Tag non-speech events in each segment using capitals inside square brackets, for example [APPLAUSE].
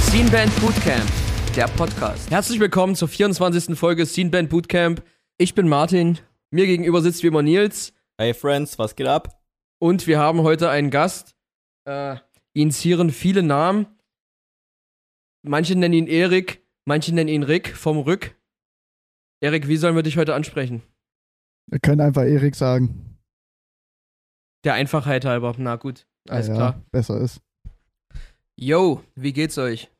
Scene Band Bootcamp, der Podcast. Herzlich willkommen zur 24. Folge Scene Band Bootcamp. Ich bin Martin, mir gegenüber sitzt wie immer Nils Hey Friends, was geht ab? und wir haben heute einen Gast. Äh, ihn zieren viele Namen. Manche nennen ihn Erik, manche nennen ihn Rick vom Rück. Erik, wie sollen wir dich heute ansprechen? Wir können einfach Erik sagen. Der Einfachheit halber. Na gut, alles Ah ja, klar. Besser ist. Yo, wie geht's euch?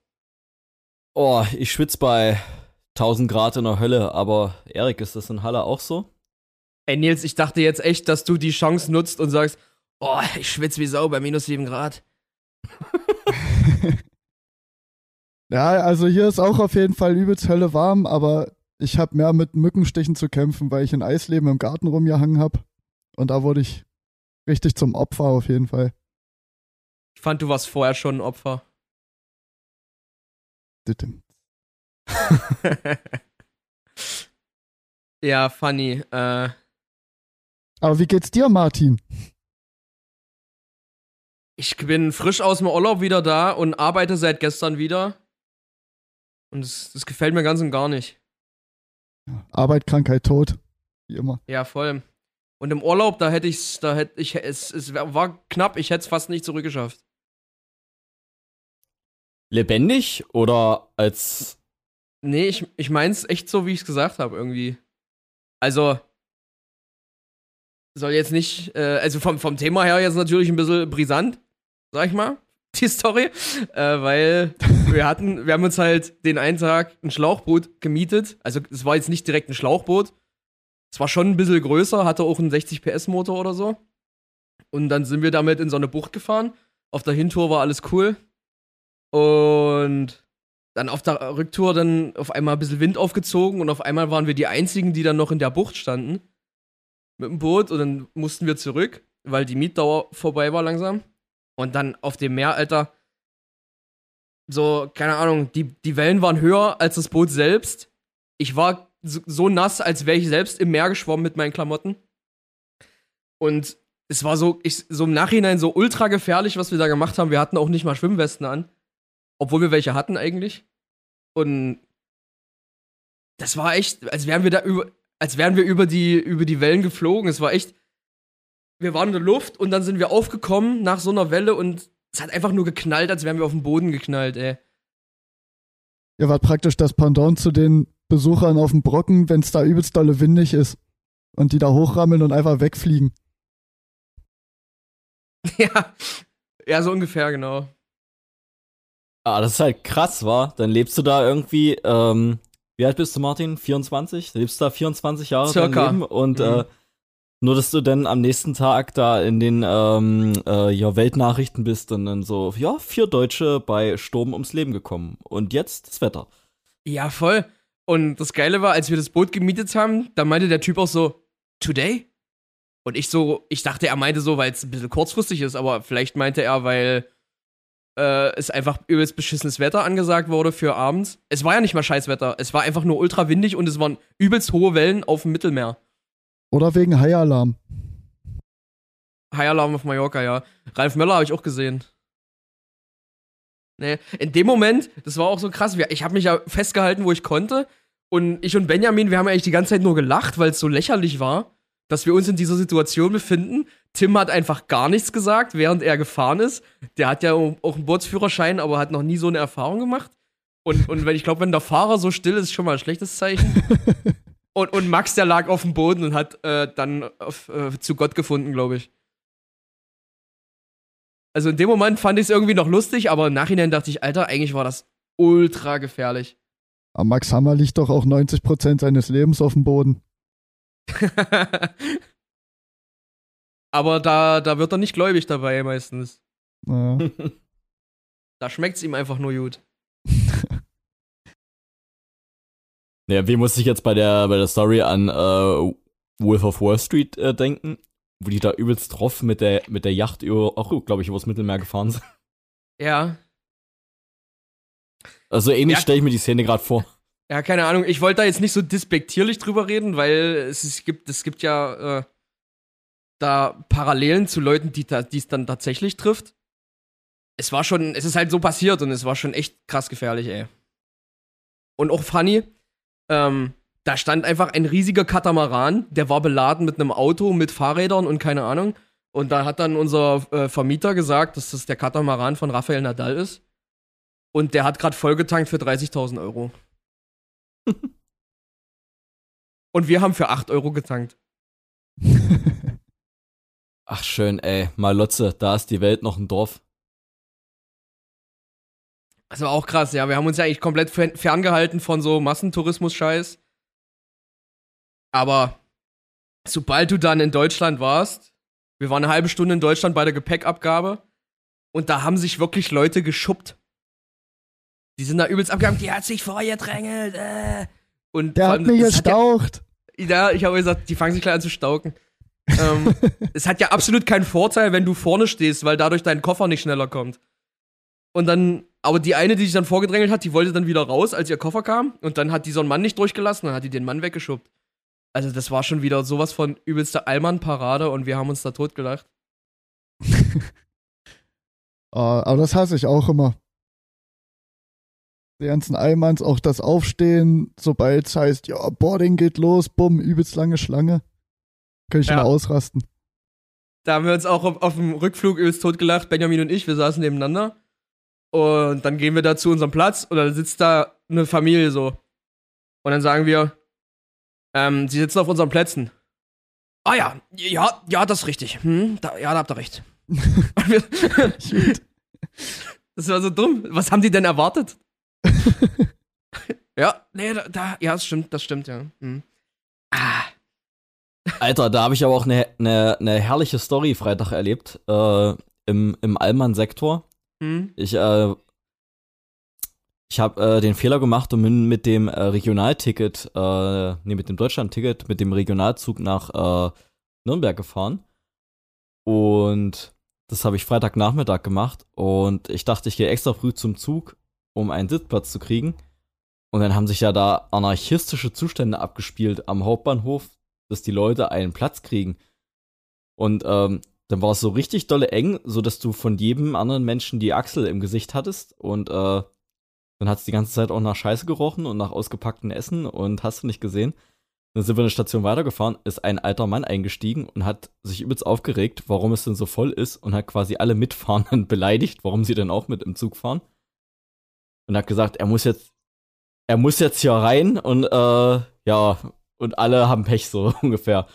Oh, ich schwitze bei 1000 Grad in der Hölle, aber Erik, ist das in Halle auch so? Ey Nils, ich dachte jetzt echt, dass du die Chance nutzt und sagst, oh, ich schwitze wie Sau bei minus 7 Grad. [LAUGHS] [LAUGHS] Ja, also hier ist auch auf jeden Fall übelst Hölle warm, aber ich habe mehr mit Mückenstichen zu kämpfen, weil ich in Eisleben im Garten rumgehangen habe. Und da wurde ich richtig zum Opfer auf jeden Fall. Ich fand, du warst vorher schon ein Opfer. [LAUGHS] Ja, funny. Äh, Aber wie geht's dir, Martin? ich bin frisch aus dem Urlaub wieder da und arbeite seit gestern wieder. Und das, das gefällt mir ganz und gar nicht. Arbeit, Krankheit, Tod. Wie immer. Ja, voll. Und im Urlaub, da hätte ich's, da hätte ich, es, es war knapp, ich hätte es fast nicht zurückgeschafft. Lebendig oder als. Nee, ich, ich mein's echt so, wie ich es gesagt habe, irgendwie. Also, soll jetzt nicht, äh, also vom, vom Thema her jetzt natürlich ein bisschen brisant, sag ich mal, die Story, äh, weil wir hatten, wir haben uns halt den einen Tag ein Schlauchboot gemietet. Also, es war jetzt nicht direkt ein Schlauchboot. Es war schon ein bisschen größer, hatte auch einen 60 PS Motor oder so. Und dann sind wir damit in so eine Bucht gefahren. Auf der Hintour war alles cool. Und dann auf der Rücktour dann auf einmal ein bisschen Wind aufgezogen und auf einmal waren wir die einzigen, die dann noch in der Bucht standen. Mit dem Boot und dann mussten wir zurück, weil die Mietdauer vorbei war langsam. Und dann auf dem Meer, Alter, so, keine Ahnung, die, die Wellen waren höher als das Boot selbst. Ich war so, nass, als wäre ich selbst im Meer geschwommen mit meinen Klamotten. Und es war so, ich, so im Nachhinein so ultra gefährlich, was wir da gemacht haben. Wir hatten auch nicht mal Schwimmwesten an. Obwohl wir welche hatten eigentlich. Und das war echt, als wären wir da über, als wären wir über die, über die Wellen geflogen. Es war echt, wir waren in der Luft und dann sind wir aufgekommen nach so einer Welle und es hat einfach nur geknallt, als wären wir auf den Boden geknallt, ey. Ihr wart praktisch das Pendant zu den Besuchern auf dem Brocken, wenn's da übelst dolle windig ist. Und die da hochrammeln und einfach wegfliegen. [LAUGHS] ja. Ja, so ungefähr, genau. Ah, das ist halt krass, war. Dann lebst du da irgendwie, ähm, wie alt bist du, Martin? 24? Dann lebst du da 24 Jahre dein Circa. Leben und Mhm. äh, nur, dass du dann am nächsten Tag da in den ähm, äh, ja, Weltnachrichten bist und dann so, ja, vier Deutsche bei Sturm ums Leben gekommen. Und jetzt das Wetter. Ja, voll. Und das Geile war, als wir das Boot gemietet haben, da meinte der Typ auch so, today? Und ich so, ich dachte, er meinte so, weil es ein bisschen kurzfristig ist, aber vielleicht meinte er, weil äh, es einfach übelst beschissenes Wetter angesagt wurde für abends. Es war ja nicht mal Scheißwetter, es war einfach nur ultra windig und es waren übelst hohe Wellen auf dem Mittelmeer. Oder wegen Haialarm. High Alarm auf Mallorca, ja. Ralf Möller habe ich auch gesehen. Nee, in dem Moment, das war auch so krass. Ich habe mich ja festgehalten, wo ich konnte. Und ich und Benjamin, wir haben eigentlich die ganze Zeit nur gelacht, weil es so lächerlich war, dass wir uns in dieser Situation befinden. Tim hat einfach gar nichts gesagt, während er gefahren ist. Der hat ja auch einen Bootsführerschein, aber hat noch nie so eine Erfahrung gemacht. Und, und wenn ich glaube, wenn der Fahrer so still ist, ist schon mal ein schlechtes Zeichen. [LAUGHS] Und, und Max, der lag auf dem Boden und hat äh, dann auf, äh, zu Gott gefunden, glaube ich. Also in dem Moment fand ich es irgendwie noch lustig, aber im Nachhinein dachte ich, Alter, eigentlich war das ultra gefährlich. Aber Max Hammer liegt doch auch 90% seines Lebens auf dem Boden. [LAUGHS] aber da, da wird er nicht gläubig dabei meistens. Naja. [LAUGHS] Da schmeckt es ihm einfach nur gut. Ja, wie muss ich jetzt bei der, bei der Story an äh, Wolf of Wall Street äh, denken? Wo die da übelst drauf mit der, mit der Yacht über, auch, glaube ich, übers Mittelmeer gefahren sind. Ja. Also ähnlich Ja. stelle ich mir die Szene gerade vor. Ja, keine Ahnung. Ich wollte da jetzt nicht so despektierlich drüber reden, weil es, es gibt, es gibt ja äh, da Parallelen zu Leuten, die es dann tatsächlich trifft. Es war schon, es ist halt so passiert und es war schon echt krass gefährlich, ey. Und auch funny, ähm, da stand einfach ein riesiger Katamaran, der war beladen mit einem Auto, mit Fahrrädern und keine Ahnung. Und da hat dann unser äh, Vermieter gesagt, dass das der Katamaran von Rafael Nadal ist. Und der hat gerade vollgetankt für 30.000 Euro. [LAUGHS] Und wir haben für 8 Euro getankt. [LAUGHS] Ach schön, ey, Malotze, da ist die Welt noch ein Dorf. Das war auch krass, ja. Wir haben uns ja eigentlich komplett fern- ferngehalten von so Massentourismus-Scheiß. Aber sobald du dann in Deutschland warst, wir waren eine halbe Stunde in Deutschland bei der Gepäckabgabe und da haben sich wirklich Leute geschuppt. Die sind da übelst abgegangen, die hat sich vorgedrängelt, äh. Und Der hat mich hat ja- gestaucht. Ja, ich habe gesagt, die fangen sich gleich an zu stauken. ähm, [LAUGHS] es hat ja absolut keinen Vorteil, wenn du vorne stehst, weil dadurch dein Koffer nicht schneller kommt. Und dann, aber die eine, die sich dann vorgedrängelt hat, die wollte dann wieder raus, als ihr Koffer kam. Und dann hat die so einen Mann nicht durchgelassen, dann hat die den Mann weggeschubbt. Also, das war schon wieder sowas von übelster Allmann-Parade und wir haben uns da totgelacht. [LAUGHS] Ah, aber das hasse ich auch immer. Die ganzen Allmanns, auch das Aufstehen, sobald es heißt, ja, Boarding geht los, bumm, übelst lange Schlange. Kann ich Ja. ausrasten. Da haben wir uns auch auf, auf dem Rückflug übelst totgelacht, Benjamin und ich, wir saßen nebeneinander. Und dann gehen wir da zu unserem Platz und dann sitzt da eine Familie so. Und dann sagen wir, ähm, sie sitzen auf unseren Plätzen. Ah ja, ja, ja, das ist richtig. Hm, da, ja, da habt ihr recht. [LAUGHS] [LAUGHS] Das war so dumm. Was haben die denn erwartet? [LAUGHS] ja, nee, da, da, ja, das stimmt, das stimmt, ja. Hm. Ah, Alter, da habe ich aber auch eine ne, ne herrliche Story Freitag erlebt. Äh, Im im Allmann-Sektor. Hm. Ich, äh, ich habe äh, den Fehler gemacht und bin mit dem äh, Regionalticket, äh, nee, mit dem Deutschland-Ticket, mit dem Regionalzug nach äh, Nürnberg gefahren. Und das habe ich Freitagnachmittag gemacht. Und ich dachte, ich gehe extra früh zum Zug, um einen Sitzplatz zu kriegen. Und dann haben sich ja da anarchistische Zustände abgespielt am Hauptbahnhof, dass die Leute einen Platz kriegen. Und ähm, dann war es so richtig dolle eng, so dass du von jedem anderen Menschen die Achsel im Gesicht hattest und äh, dann hat es die ganze Zeit auch nach Scheiße gerochen und nach ausgepacktem Essen und hast du nicht gesehen. Dann sind wir eine Station weitergefahren, ist ein alter Mann eingestiegen und hat sich übelst aufgeregt, warum es denn so voll ist und hat quasi alle Mitfahrenden [LAUGHS] beleidigt, warum sie denn auch mit im Zug fahren. Und hat gesagt, er muss jetzt, er muss jetzt hier rein und äh, ja, und alle haben Pech so [LAUGHS] ungefähr.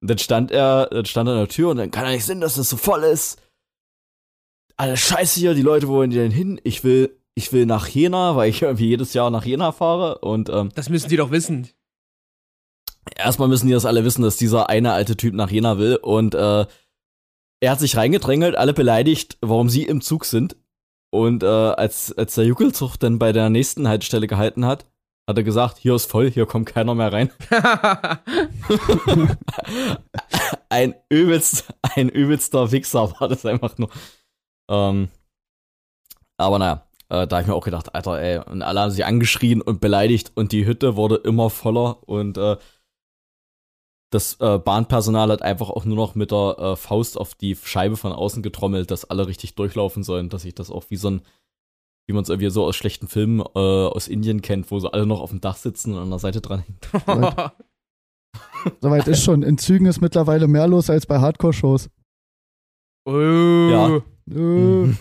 Und dann stand er, dann stand er an der Tür und dann kann er nicht sehen, dass das so voll ist. Alles scheiße hier, die Leute, wo wollen die denn hin? Ich will, ich will nach Jena, weil ich [LAUGHS] irgendwie jedes Jahr nach Jena fahre. Und ähm, Das müssen die doch wissen. erstmal müssen die das alle wissen, dass dieser eine alte Typ nach Jena will. Und äh, er hat sich reingedrängelt, alle beleidigt, warum sie im Zug sind. Und äh, als, als der Juckelzug dann bei der nächsten Haltestelle gehalten hat, hat er gesagt, hier ist voll, hier kommt keiner mehr rein. [LAUGHS] ein übelst, ein übelster Wichser war das einfach nur. Ähm, aber naja, äh, da hab ich mir auch gedacht, Alter, ey, und alle haben sich angeschrien und beleidigt und die Hütte wurde immer voller und äh, das äh, Bahnpersonal hat einfach auch nur noch mit der äh, Faust auf die Scheibe von außen getrommelt, dass alle richtig durchlaufen sollen, dass ich das auch wie so ein, wie man es irgendwie so aus schlechten Filmen äh, aus Indien kennt, wo so alle noch auf dem Dach sitzen und an der Seite dran hängen. [LAUGHS] Soweit ist schon. In Zügen ist mittlerweile mehr los als bei Hardcore-Shows. oh. Ja. Mhm.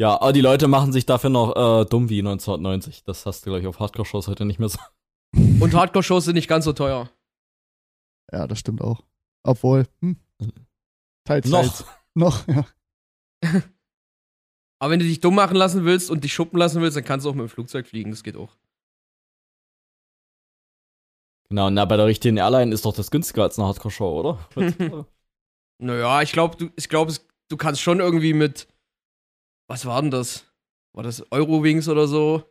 Ja, aber die Leute machen sich dafür noch äh, dumm wie 1990. Das hast du, glaube ich, auf Hardcore-Shows heute nicht mehr so. [LAUGHS] Und Hardcore-Shows sind nicht ganz so teuer. Ja, das stimmt auch. Obwohl, hm. Teils, Noch. teils. Noch, ja. [LAUGHS] Aber wenn du dich dumm machen lassen willst und dich schuppen lassen willst, dann kannst du auch mit dem Flugzeug fliegen. Das geht auch. Genau, na, bei der richtigen Airline ist doch das günstiger als eine Hardcore-Show, oder? [LAUGHS] Naja, ich glaube, du, ich glaub, du kannst schon irgendwie mit. Was war denn das? War das Eurowings oder so?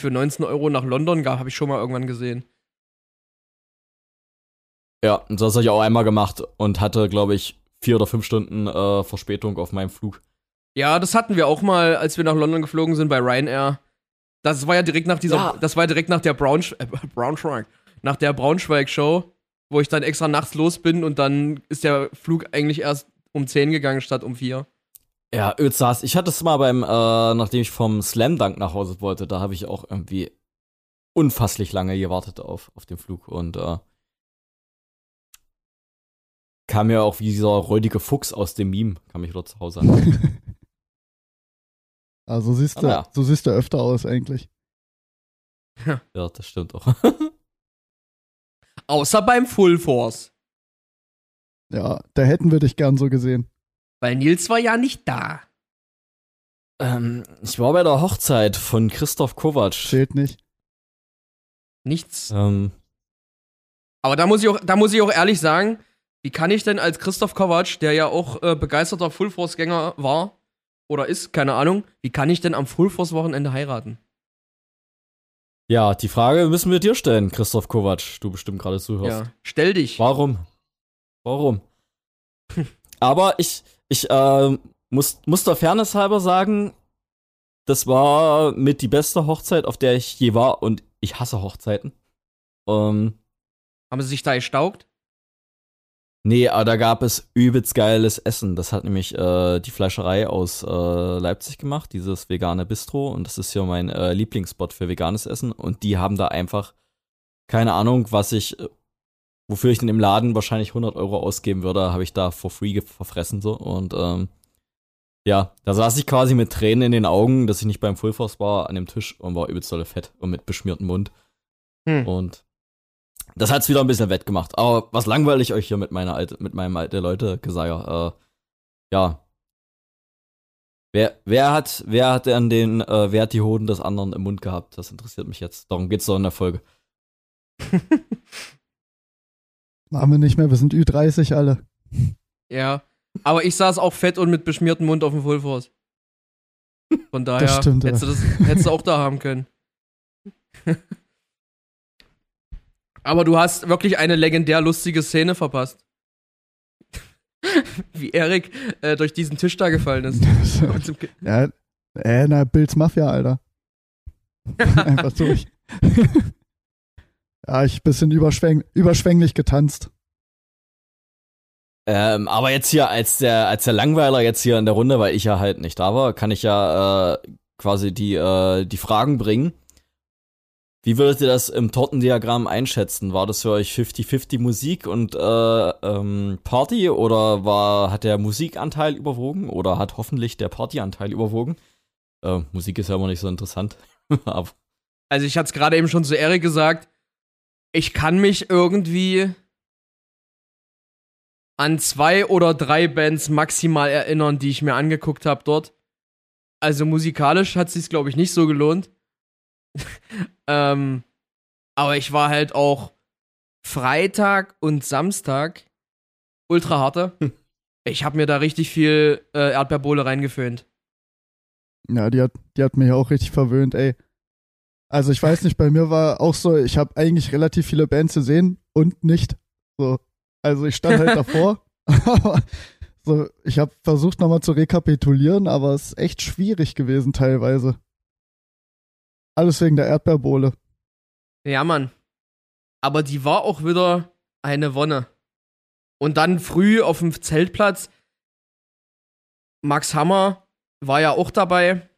Für 19 Euro nach London habe ich schon mal irgendwann gesehen. ja, und das habe ich auch einmal gemacht und hatte, glaube ich, vier oder fünf Stunden äh, Verspätung auf meinem Flug. Ja, das hatten wir auch mal, als wir nach London geflogen sind bei Ryanair. Das war ja direkt nach dieser, Ja. das war ja direkt nach der Braunsch äh, Braunschweig, nach der Braunschweig-Show, wo ich dann extra nachts los bin und dann ist der Flug eigentlich erst um 10 gegangen statt um 4. Ja, Özas, ich hatte es mal beim, äh, nachdem ich vom Slam Dunk nach Hause wollte, da habe ich auch irgendwie unfasslich lange gewartet auf, auf den Flug und äh, kam mir auch wie dieser räudige Fuchs aus dem Meme, kam mich wieder zu Hause an. [LAUGHS] Also siehst du, Aber ja. so siehst du öfter aus eigentlich. ja, das stimmt auch. [LAUGHS] Außer beim Full Force. Ja, da hätten wir dich gern so gesehen. Weil Nils war ja nicht da. ähm, ich war bei der Hochzeit von Christoph Kovac. Zählt nicht. Nichts. Ähm, Aber da muss ich auch, da muss ich auch ehrlich sagen, wie kann ich denn als Christoph Kovac, der ja auch äh, begeisterter Full Force Gänger war oder ist, keine Ahnung, wie kann ich denn am Full Force Wochenende heiraten? ja, die Frage müssen wir dir stellen, Christoph Kovac. Du bestimmt gerade zuhörst. Ja, stell dich. Warum? Warum? [LAUGHS] Aber ich, ich äh, muss, muss der Fairness halber sagen, das war mit die beste Hochzeit, auf der ich je war und ich hasse Hochzeiten. Ähm, Haben sie sich da gestaugt? Nee, aber da gab es übelst geiles Essen. Das hat nämlich äh, die Fleischerei aus äh, Leipzig gemacht, dieses vegane Bistro. Und das ist ja mein äh, Lieblingsspot für veganes Essen. Und die haben da einfach, keine Ahnung, was ich, äh, wofür ich denn im Laden wahrscheinlich 100 Euro ausgeben würde, habe ich da for free verfressen so. Und ähm, ja, da saß ich quasi mit Tränen in den Augen, dass ich nicht beim Full Force war, an dem Tisch und war übelst dolle fett und mit beschmiertem Mund. Hm. Und das hat's wieder ein bisschen wettgemacht. Aber was langweile ich euch hier mit meiner alte, mit meinem alte Leute Geseier? Äh, ja. Wer, wer hat, wer hat denn den, äh, wer hat die Hoden des anderen im Mund gehabt? Das interessiert mich jetzt. Darum geht's doch in der Folge. [LAUGHS] Machen wir nicht mehr, wir sind Ü30 alle. Ja. Aber ich saß auch fett und mit beschmiertem Mund auf dem Full Force. Von daher Das stimmt, hättest, du das, hättest du auch da haben können. [LAUGHS] Aber du hast wirklich eine legendär lustige Szene verpasst. [LAUGHS] Wie Erik äh, durch diesen Tisch da gefallen ist. [LAUGHS] [LAUGHS] Ja, äh, na, Bills Mafia, Alter. Einfach durch. ja, ich bisschen überschwäng überschwänglich getanzt. Ähm, aber jetzt hier als der, als der Langweiler jetzt hier in der Runde, weil ich ja halt nicht da war, kann ich ja äh, quasi die, äh, die Fragen bringen. Wie würdet ihr das im Tortendiagramm einschätzen? War das für euch 50-50 Musik und äh, ähm, Party oder war, hat der Musikanteil überwogen oder hat hoffentlich der Partyanteil überwogen? Äh, Musik ist ja immer nicht so interessant. [LAUGHS] Also ich hatte es gerade eben schon zu Erik gesagt, ich kann mich irgendwie an zwei oder drei Bands maximal erinnern, die ich mir angeguckt habe dort. Also musikalisch hat es sich glaube ich nicht so gelohnt. [LAUGHS] ähm, aber ich war halt auch Freitag und Samstag ultra harte. Ich habe mir da richtig viel äh, Erdbeerbohle reingeföhnt. Ja, die hat, die hat mich auch richtig verwöhnt, ey. Also ich weiß nicht, bei mir war auch so, ich habe eigentlich relativ viele Bands gesehen und nicht. So, also ich stand halt davor. [LAUGHS] so, ich habe versucht nochmal zu rekapitulieren, aber es ist echt schwierig gewesen teilweise. Alles wegen der Erdbeerbohle. Ja, Mann. Aber die war auch wieder eine Wonne. Und dann früh auf dem Zeltplatz, Max Hammer war ja auch dabei.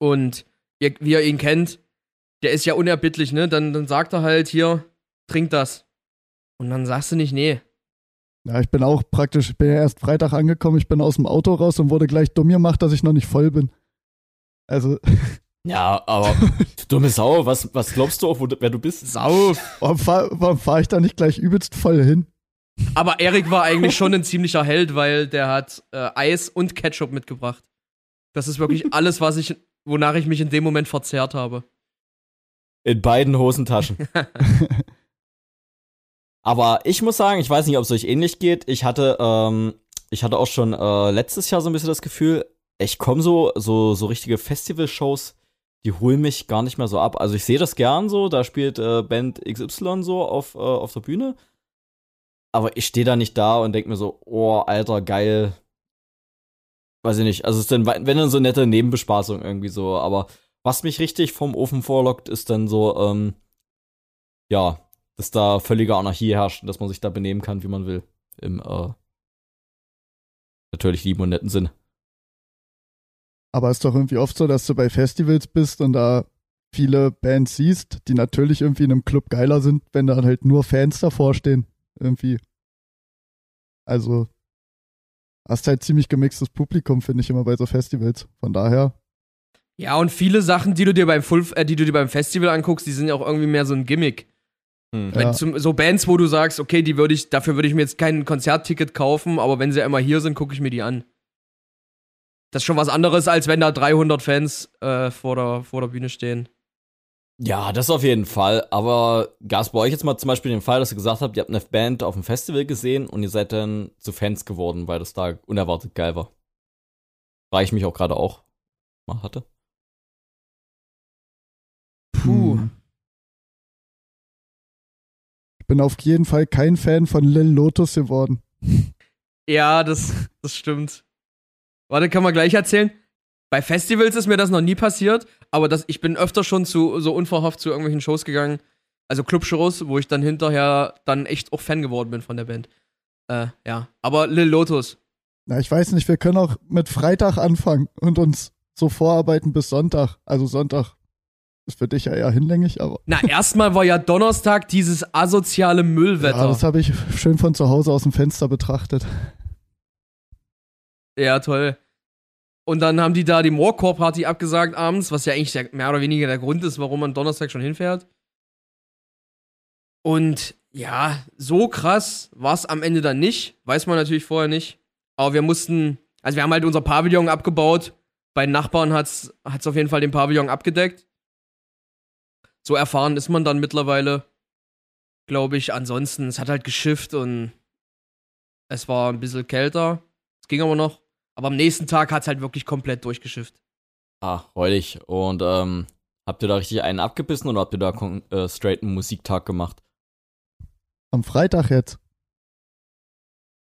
Und ihr, wie ihr ihn kennt, der ist ja unerbittlich, ne? Dann, dann sagt er halt hier, trink das. Und dann sagst du nicht, nee. Ja, ich bin auch praktisch, ich bin ja erst Freitag angekommen, ich bin aus dem Auto raus und wurde gleich dumm gemacht, dass ich noch nicht voll bin. Also, [LAUGHS] ja, aber [LAUGHS] dumme Sau, was, was glaubst du auch, wo, du- wer du bist? Sauf. warum fahre fahr ich da nicht gleich übelst voll hin? Aber Erik war eigentlich schon ein ziemlicher Held, weil der hat äh, Eis und Ketchup mitgebracht. Das ist wirklich [LAUGHS] alles, was ich, wonach ich mich in dem Moment verzehrt habe. In beiden Hosentaschen. [LAUGHS] Aber ich muss sagen, ich weiß nicht, ob es euch ähnlich geht. Ich hatte, ähm, ich hatte auch schon äh, letztes Jahr so ein bisschen das Gefühl, ich komme so, so, so richtige Festivalshows, die holen mich gar nicht mehr so ab. Also ich sehe das gern so, da spielt äh, Band XY so auf, äh, auf der Bühne. Aber ich stehe da nicht da und denke mir so, oh, Alter, geil. weiß ich nicht, also es ist dann, wenn dann so nette Nebenbespaßung irgendwie so, aber was mich richtig vom Ofen vorlockt, ist dann so, ähm, ja, dass da völlige Anarchie herrscht und dass man sich da benehmen kann, wie man will. Im, äh, natürlich lieben und netten Sinn. Aber es ist doch irgendwie oft so, dass du bei Festivals bist und da viele Bands siehst, die natürlich irgendwie in einem Club geiler sind, wenn da halt nur Fans davor stehen. Irgendwie. Also, hast halt ziemlich gemixtes Publikum, finde ich immer bei so Festivals. Von daher. Ja, und viele Sachen, die du dir beim Full, äh, die du dir beim Festival anguckst, die sind ja auch irgendwie mehr so ein Gimmick. Hm. Wenn Ja. zum, so Bands, wo du sagst, okay, die würde ich, dafür würde ich mir jetzt kein Konzertticket kaufen, aber wenn sie einmal hier sind, gucke ich mir die an. Das ist schon was anderes, als wenn da 300 Fans äh, vor, der, vor der Bühne stehen. Ja, das auf jeden Fall. Aber gab es bei euch jetzt mal zum Beispiel den Fall, dass ihr gesagt habt, ihr habt eine Band auf dem Festival gesehen und ihr seid dann zu Fans geworden, weil das da unerwartet geil war? Frage ich mich auch gerade auch mal hatte. Puh. Hm. Ich bin auf jeden Fall kein Fan von Lil Lotus geworden. [LAUGHS] Ja, das, das stimmt. Warte, kann man gleich erzählen? Bei Festivals ist mir das noch nie passiert, aber das, ich bin öfter schon zu so unverhofft zu irgendwelchen Shows gegangen, also Clubshows, wo ich dann hinterher dann echt auch Fan geworden bin von der Band. Äh, ja. Aber Lil Lotus. Na, ich weiß nicht, wir können auch mit Freitag anfangen und uns so vorarbeiten bis Sonntag. Also Sonntag ist für dich ja eher hinlänglich, aber Na, [LAUGHS] erstmal war ja Donnerstag dieses asoziale Müllwetter. ja, das habe ich schön von zu Hause aus dem Fenster betrachtet. Ja, toll. Und dann haben die da die Morecore-Party abgesagt abends, was ja eigentlich der, mehr oder weniger der Grund ist, warum man Donnerstag schon hinfährt. Und ja, so krass war es am Ende dann nicht. Weiß man natürlich vorher nicht. Aber wir mussten, also wir haben halt unser Pavillon abgebaut. Bei den Nachbarn hat's, hat's auf jeden Fall den Pavillon abgedeckt. So erfahren ist man dann mittlerweile, glaube ich. Ansonsten, es hat halt geschifft und es war ein bisschen kälter. Es ging aber noch. Aber am nächsten Tag hat es halt wirklich komplett durchgeschifft. Ah, heulig. Und ähm, habt ihr da richtig einen abgebissen oder habt ihr da kon- äh, straight einen Musiktag gemacht? Am Freitag jetzt.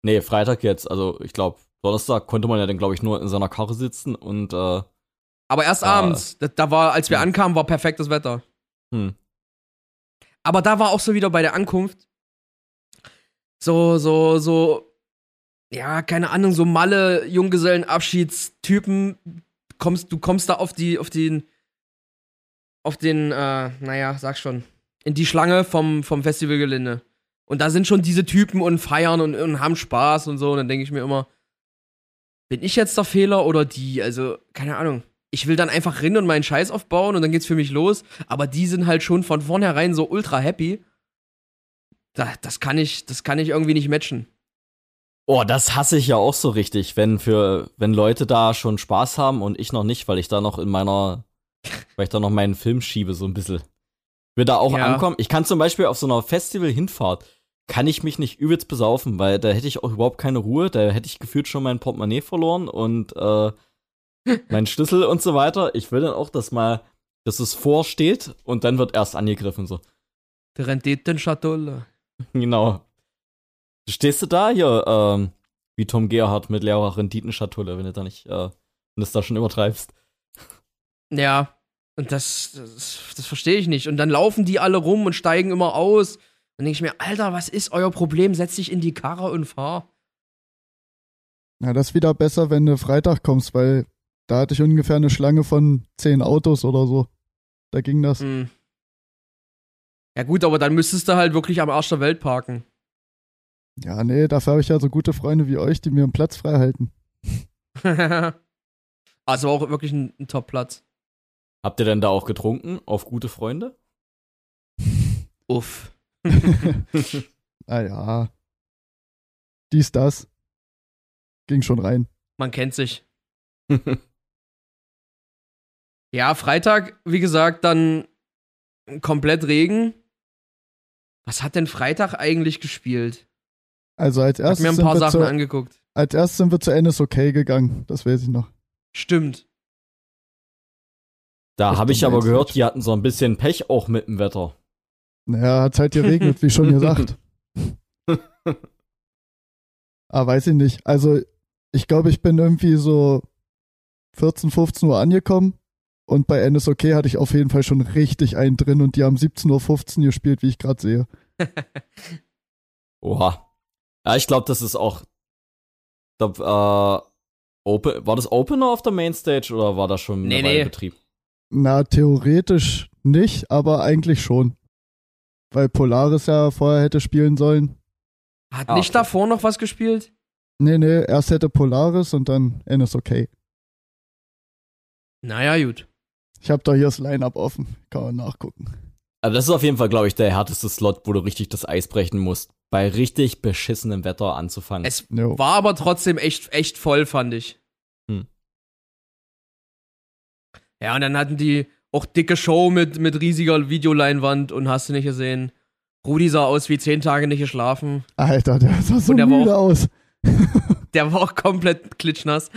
Nee, Freitag jetzt. Also ich glaube, Donnerstag konnte man ja dann, glaube ich, nur in seiner Karre sitzen und äh, Aber erst Ah. abends. Da, da war, als wir Ja. ankamen, war perfektes Wetter. hm. Aber da war auch so wieder bei der Ankunft. So, so, so. Ja, keine Ahnung, so Malle, Junggesellenabschiedstypen. Kommst, du kommst da auf die, auf den, auf den, äh, naja, sag schon, in die Schlange vom, vom Festivalgelände. Und da sind schon diese Typen und feiern und, und haben Spaß und so. Und dann denke ich mir immer, bin ich jetzt der Fehler oder die? Also, keine Ahnung. Ich will dann einfach rennen und meinen Scheiß aufbauen und dann geht's für mich los. Aber die sind halt schon von vornherein so ultra happy. Da, das kann ich, das kann ich irgendwie nicht matchen. Oh, das hasse ich ja auch so richtig, wenn für, wenn Leute da schon Spaß haben und ich noch nicht, weil ich da noch in meiner, weil ich da noch meinen Film schiebe, so ein bisschen. Ich will da auch Ja. ankommen. Ich kann zum Beispiel auf so einer Festival-Hinfahrt, kann ich mich nicht übelst besaufen, weil da hätte ich auch überhaupt keine Ruhe, da hätte ich gefühlt schon mein Portemonnaie verloren und äh, [LAUGHS] mein Schlüssel und so weiter. Ich will dann auch, dass mal, dass es vorsteht und dann wird erst angegriffen, so. Der Renditen-Schatulle. Genau. Stehst du da hier, ähm, wie Tom Gerhardt mit leerer Renditenschatulle, wenn du da nicht, äh, wenn du es da schon übertreibst. Ja. Und das, das, das verstehe ich nicht. Und dann laufen die alle rum und steigen immer aus. Dann denke ich mir, Alter, was ist euer Problem? Setz dich in die Karre und fahr. Ja, das ist wieder besser, wenn du Freitag kommst, weil da hatte ich ungefähr eine Schlange von zehn Autos oder so. Da ging das. Hm. Ja, gut, aber dann müsstest du halt wirklich am Arsch der Welt parken. Ja, nee, dafür habe ich ja so gute Freunde wie euch, die mir einen Platz frei halten. [LAUGHS] also auch wirklich ein, ein Top-Platz. Habt ihr denn da auch getrunken auf gute Freunde? [LAUGHS] Uff. [LAUGHS] Naja. Dies, das. Ging schon rein. Man kennt sich. Ja, Freitag, wie gesagt, dann komplett Regen. Was hat denn Freitag eigentlich gespielt? Also als Ich hab erstes, mir ein sind paar wir Sachen zu, angeguckt. als erstes sind wir zu NSOK gegangen. Das weiß ich noch. Stimmt. Da habe ich aber gehört, Exit. die hatten so ein bisschen Pech auch mit dem Wetter. Naja, hat's halt geregnet, wie schon [LAUGHS] gesagt. Ah, weiß ich nicht. Also, ich glaube, ich bin irgendwie so 14, 15 Uhr angekommen und bei NSOK hatte ich auf jeden Fall schon richtig einen drin und die haben 17.15 Uhr gespielt, wie ich gerade sehe. [LAUGHS] [LAUGHS] Oha. Ja, ich glaube, das ist auch. Glaub, äh, Open, war das Opener auf der Mainstage oder war das schon Nee, nee. Betrieb? Na, theoretisch nicht, aber eigentlich schon. Weil Polaris ja vorher hätte spielen sollen. Hat Ah, nicht okay. davor noch was gespielt? Nee, nee, erst hätte Polaris und dann NSOK. Naja, gut. Ich habe doch hier das Line-Up offen. Kann man nachgucken. Also das ist auf jeden Fall, glaube ich, der härteste Slot, wo du richtig das Eis brechen musst. Bei richtig beschissenem Wetter anzufangen. Es Jo. war aber trotzdem echt, echt voll, fand ich. Hm. Ja, und dann hatten die auch dicke Show mit, mit riesiger Videoleinwand und hast du nicht gesehen. Rudi sah aus wie zehn Tage nicht geschlafen. Alter, der sah so Und der müde aus. [LAUGHS] Der war auch komplett klitschnass.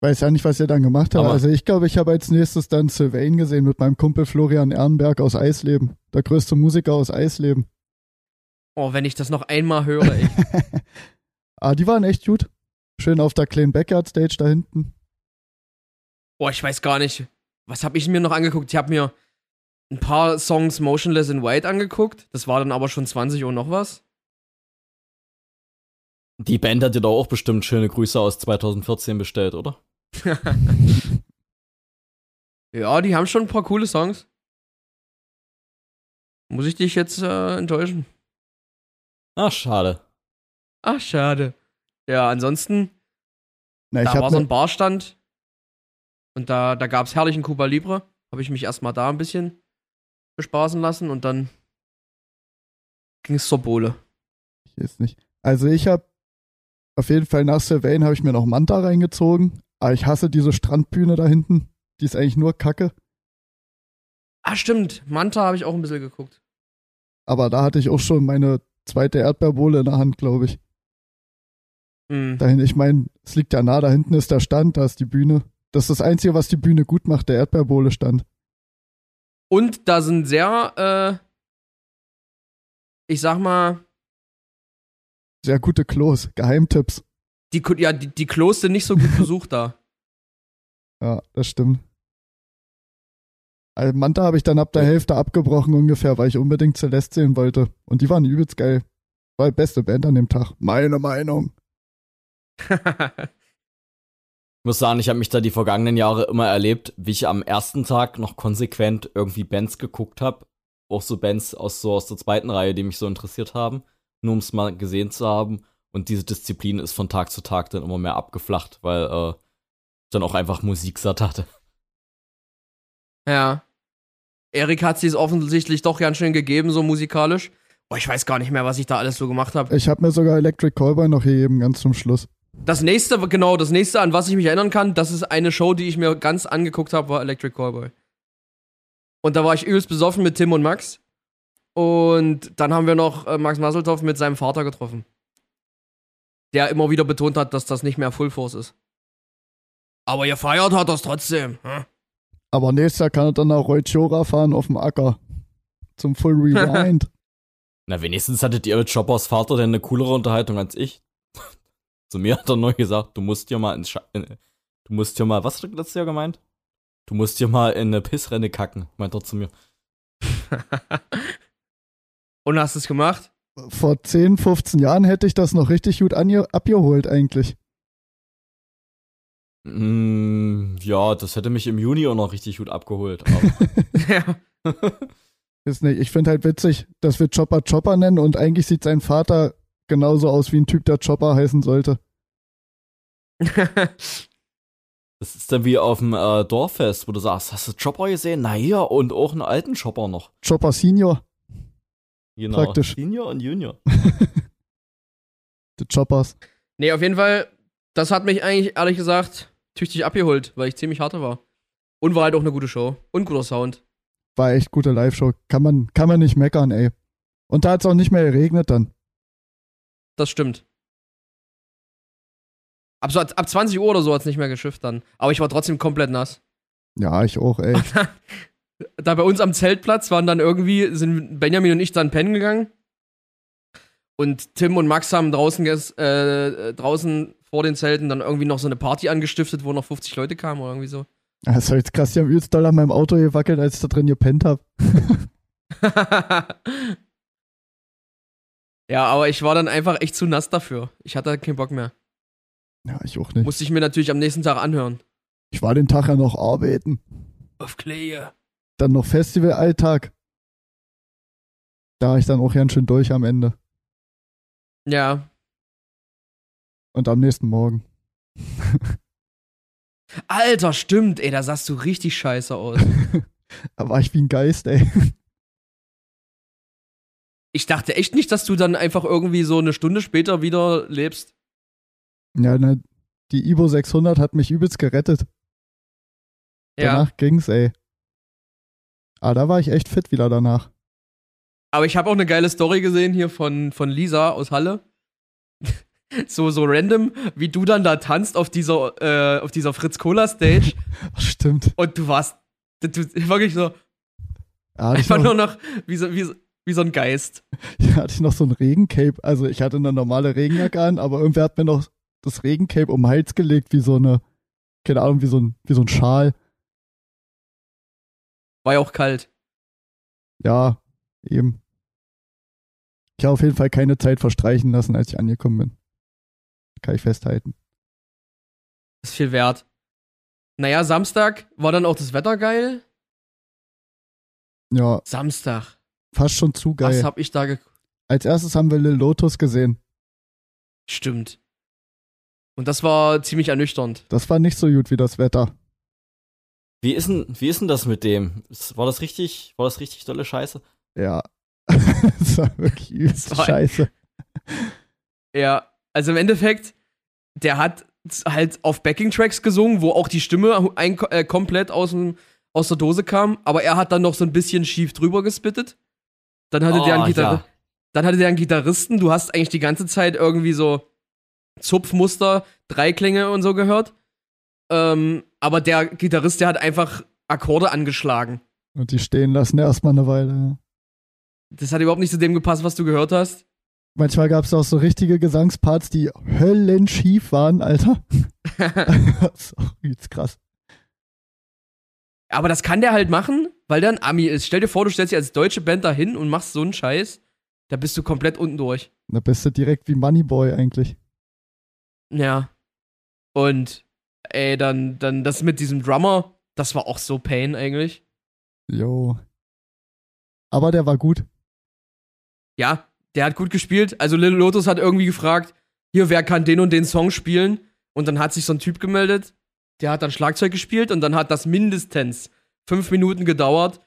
Weiß ja nicht, was ihr dann gemacht habt. Aber- Also ich glaube, ich habe als nächstes dann Sylvain gesehen mit meinem Kumpel Florian Ehrenberg aus Eisleben. Der größte Musiker aus Eisleben. Oh, wenn ich das noch einmal höre, ey. [LAUGHS] ah, die waren echt gut. Schön auf der kleinen Backyard Stage da hinten. Boah, ich weiß gar nicht. Was habe ich mir noch angeguckt? Ich habe mir ein paar Songs Motionless in White angeguckt. Das war dann aber schon 20 Uhr noch was. Die Band hat dir doch auch bestimmt schöne Grüße aus 2014 bestellt, oder? [LAUGHS] Ja, die haben schon ein paar coole Songs. Muss ich dich jetzt äh, enttäuschen? Ach, schade. Ach, schade. Ja, ansonsten, Na, ich da war habe so ne, ein Barstand. Und da, da gab es herrlichen Cuba Libre. Habe ich mich erstmal da ein bisschen bespaßen lassen und dann ging es zur Bohle. ich weiß nicht. Also ich habe auf jeden Fall nach Sylvain habe ich mir noch Manta reingezogen. Aber ich hasse diese Strandbühne da hinten. Die ist eigentlich nur Kacke. Ah, stimmt. Manta habe ich auch ein bisschen geguckt. Aber da hatte ich auch schon meine zweite Erdbeerbohle in der Hand, glaube ich. Hm. Dahin, ich meine, es liegt ja nah, da hinten ist der Stand, da ist die Bühne. Das ist das Einzige, was die Bühne gut macht, der Erdbeerbohle-Stand. Und da sind sehr, äh, ich sag mal, Sehr gute Klos, Geheimtipps. die, ja, die, die Klos sind nicht so gut [LAUGHS] besucht da. Ja, das stimmt. Also Manta habe ich dann ab der Hälfte abgebrochen ungefähr, weil ich unbedingt Celeste sehen wollte. Und die waren übelst geil. War die beste Band an dem Tag. Meine Meinung. [LAUGHS] Ich muss sagen, ich habe mich da die vergangenen Jahre immer erlebt, wie ich am ersten Tag noch konsequent irgendwie Bands geguckt habe. Auch so Bands aus, so aus der zweiten Reihe, die mich so interessiert haben. Nur um es mal gesehen zu haben. Und diese Disziplin ist von Tag zu Tag dann immer mehr abgeflacht, weil äh, ich dann auch einfach Musik satt hatte. Ja. Erik hat sie es offensichtlich doch ganz schön gegeben, so musikalisch. Boah, ich weiß gar nicht mehr, was ich da alles so gemacht habe. Ich habe mir sogar Electric Callboy noch gegeben, ganz zum Schluss. Das nächste, genau, das nächste, an was ich mich erinnern kann, das ist eine Show, die ich mir ganz angeguckt habe, war Electric Callboy. Und da war ich übelst besoffen mit Tim und Max. Und dann haben wir noch äh, Max Masseltoff mit seinem Vater getroffen. Der immer wieder betont hat, dass das nicht mehr Full Force ist. Aber ihr feiert hat das trotzdem. Hm? Aber nächstes Jahr kann er dann nach Roichora fahren auf dem Acker. Zum Full Rewind. [LAUGHS] Na, wenigstens hattet ihr mit Choppers Vater denn eine coolere Unterhaltung als ich. [LAUGHS] Zu mir hat er nur gesagt, du musst dir mal ins Scha in, Du musst dir mal, was hat er letztes Jahr gemeint? Du musst dir mal in eine Pissrenne kacken, meint er zu mir. [LAUGHS] Und hast es gemacht? Vor 10, 15 Jahren hätte ich das noch richtig gut abgeholt eigentlich. Mm, ja, das hätte mich im Juni auch noch richtig gut abgeholt. Aber [LAUGHS] ja. [LAUGHS] Ist nicht. Ich finde halt witzig, dass wir Chopper Chopper nennen und eigentlich sieht sein Vater genauso aus wie ein Typ, der Chopper heißen sollte. [LAUGHS] das ist dann wie auf dem äh, Dorffest, wo du sagst, hast du Chopper gesehen? Na ja, und auch einen alten Chopper noch. Chopper Senior, Genau. Praktisch. Senior und Junior. die Choppers. nee, auf jeden Fall, das hat mich eigentlich, ehrlich gesagt, tüchtig abgeholt, weil ich ziemlich harte war. Und war halt auch eine gute Show. Und guter Sound. War echt gute Live-Show. Kann man, kann man nicht meckern, ey. Und da hat es auch nicht mehr geregnet dann. Das stimmt. Ab, so, ab 20 Uhr oder so hat es nicht mehr geschifft dann. Aber ich war trotzdem komplett nass. Ja, ich auch, ey. [LAUGHS] da bei uns am Zeltplatz waren dann irgendwie, sind Benjamin und ich dann pennen gegangen. Und Tim und Max haben draußen, ges- äh, draußen vor den Zelten dann irgendwie noch so eine Party angestiftet, wo noch 50 Leute kamen oder irgendwie so. Das war jetzt krass, die haben übelst doll an meinem Auto gewackelt, als ich da drin gepennt hab. [LAUGHS] ja, aber ich war dann einfach echt zu nass dafür. Ich hatte keinen Bock mehr. Ja, ich auch nicht. Musste ich mir natürlich am nächsten Tag anhören. Ich war den Tag ja noch arbeiten. Auf Klee. Dann noch Festivalalltag. Da war ich dann auch ganz schön durch am Ende. Ja. Und am nächsten Morgen. Alter, stimmt, ey, da sahst du richtig scheiße aus. [LAUGHS] da war ich wie ein Geist, ey. Ich dachte echt nicht, dass du dann einfach irgendwie so eine Stunde später wieder lebst. Ja, ne, die Ibo 600 hat mich übelst gerettet. Ja. Danach ging's, ey. Aber da war ich echt fit wieder danach. Aber ich habe auch eine geile Story gesehen hier von, von Lisa aus Halle. So, so random, wie du dann da tanzt auf dieser, äh, auf dieser Fritz Cola Stage. [LAUGHS] Stimmt. Und du warst du, wirklich so, Ja, einfach noch, nur noch wie so, wie, so- wie so ein Geist. [LAUGHS] ja, hatte ich noch so ein Regencape. Also ich hatte eine normale Regenjacke an, aber irgendwer hat mir noch das Regencape um den Hals gelegt, wie so eine, keine Ahnung, wie so ein, wie so ein Schal. War ja auch kalt. Ja, eben. Ich habe auf jeden Fall keine Zeit verstreichen lassen, als ich angekommen bin. Kann ich festhalten. Ist viel wert. Naja, Samstag war dann auch das Wetter geil. Ja, Samstag. fast schon zu geil. Was hab ich da ge Als erstes haben wir Lil Lotus gesehen. Stimmt. Und das war ziemlich ernüchternd. Das war nicht so gut wie das Wetter. Wie ist denn, wie ist denn das mit dem? War das richtig, war das richtig dolle Scheiße? Ja. [LAUGHS] das war wirklich übelst Das war- scheiße. Ja, also im Endeffekt, der hat halt auf Backing-Tracks gesungen, wo auch die Stimme ein, äh, komplett aus, dem, aus der Dose kam, aber er hat dann noch so ein bisschen schief drüber gespittet. Dann hatte, der einen Oh, Gitarri ja. dann hatte der einen Gitarristen, du hast eigentlich die ganze Zeit irgendwie so Zupfmuster, Dreiklänge und so gehört. Ähm, aber der Gitarrist, der hat einfach Akkorde angeschlagen. Und die stehen lassen erstmal eine Weile. Das hat überhaupt nicht zu dem gepasst, was du gehört hast. Manchmal gab es auch so richtige Gesangsparts, die höllenschief waren, Alter. das ist auch übelst krass. Aber das kann der halt machen, weil der ein Ami ist. Stell dir vor, du stellst dich als deutsche Band da hin und machst so einen Scheiß. Da bist du komplett unten durch. Da bist du direkt wie Moneyboy eigentlich. Ja. Und, ey, dann, dann das mit diesem Drummer, das war auch so Pain eigentlich. Jo. Aber der war gut. Ja, der hat gut gespielt. Also Lil Lotus hat irgendwie gefragt, hier, wer kann den und den Song spielen? Und dann hat sich so ein Typ gemeldet, der hat dann Schlagzeug gespielt und dann hat das mindestens fünf Minuten gedauert,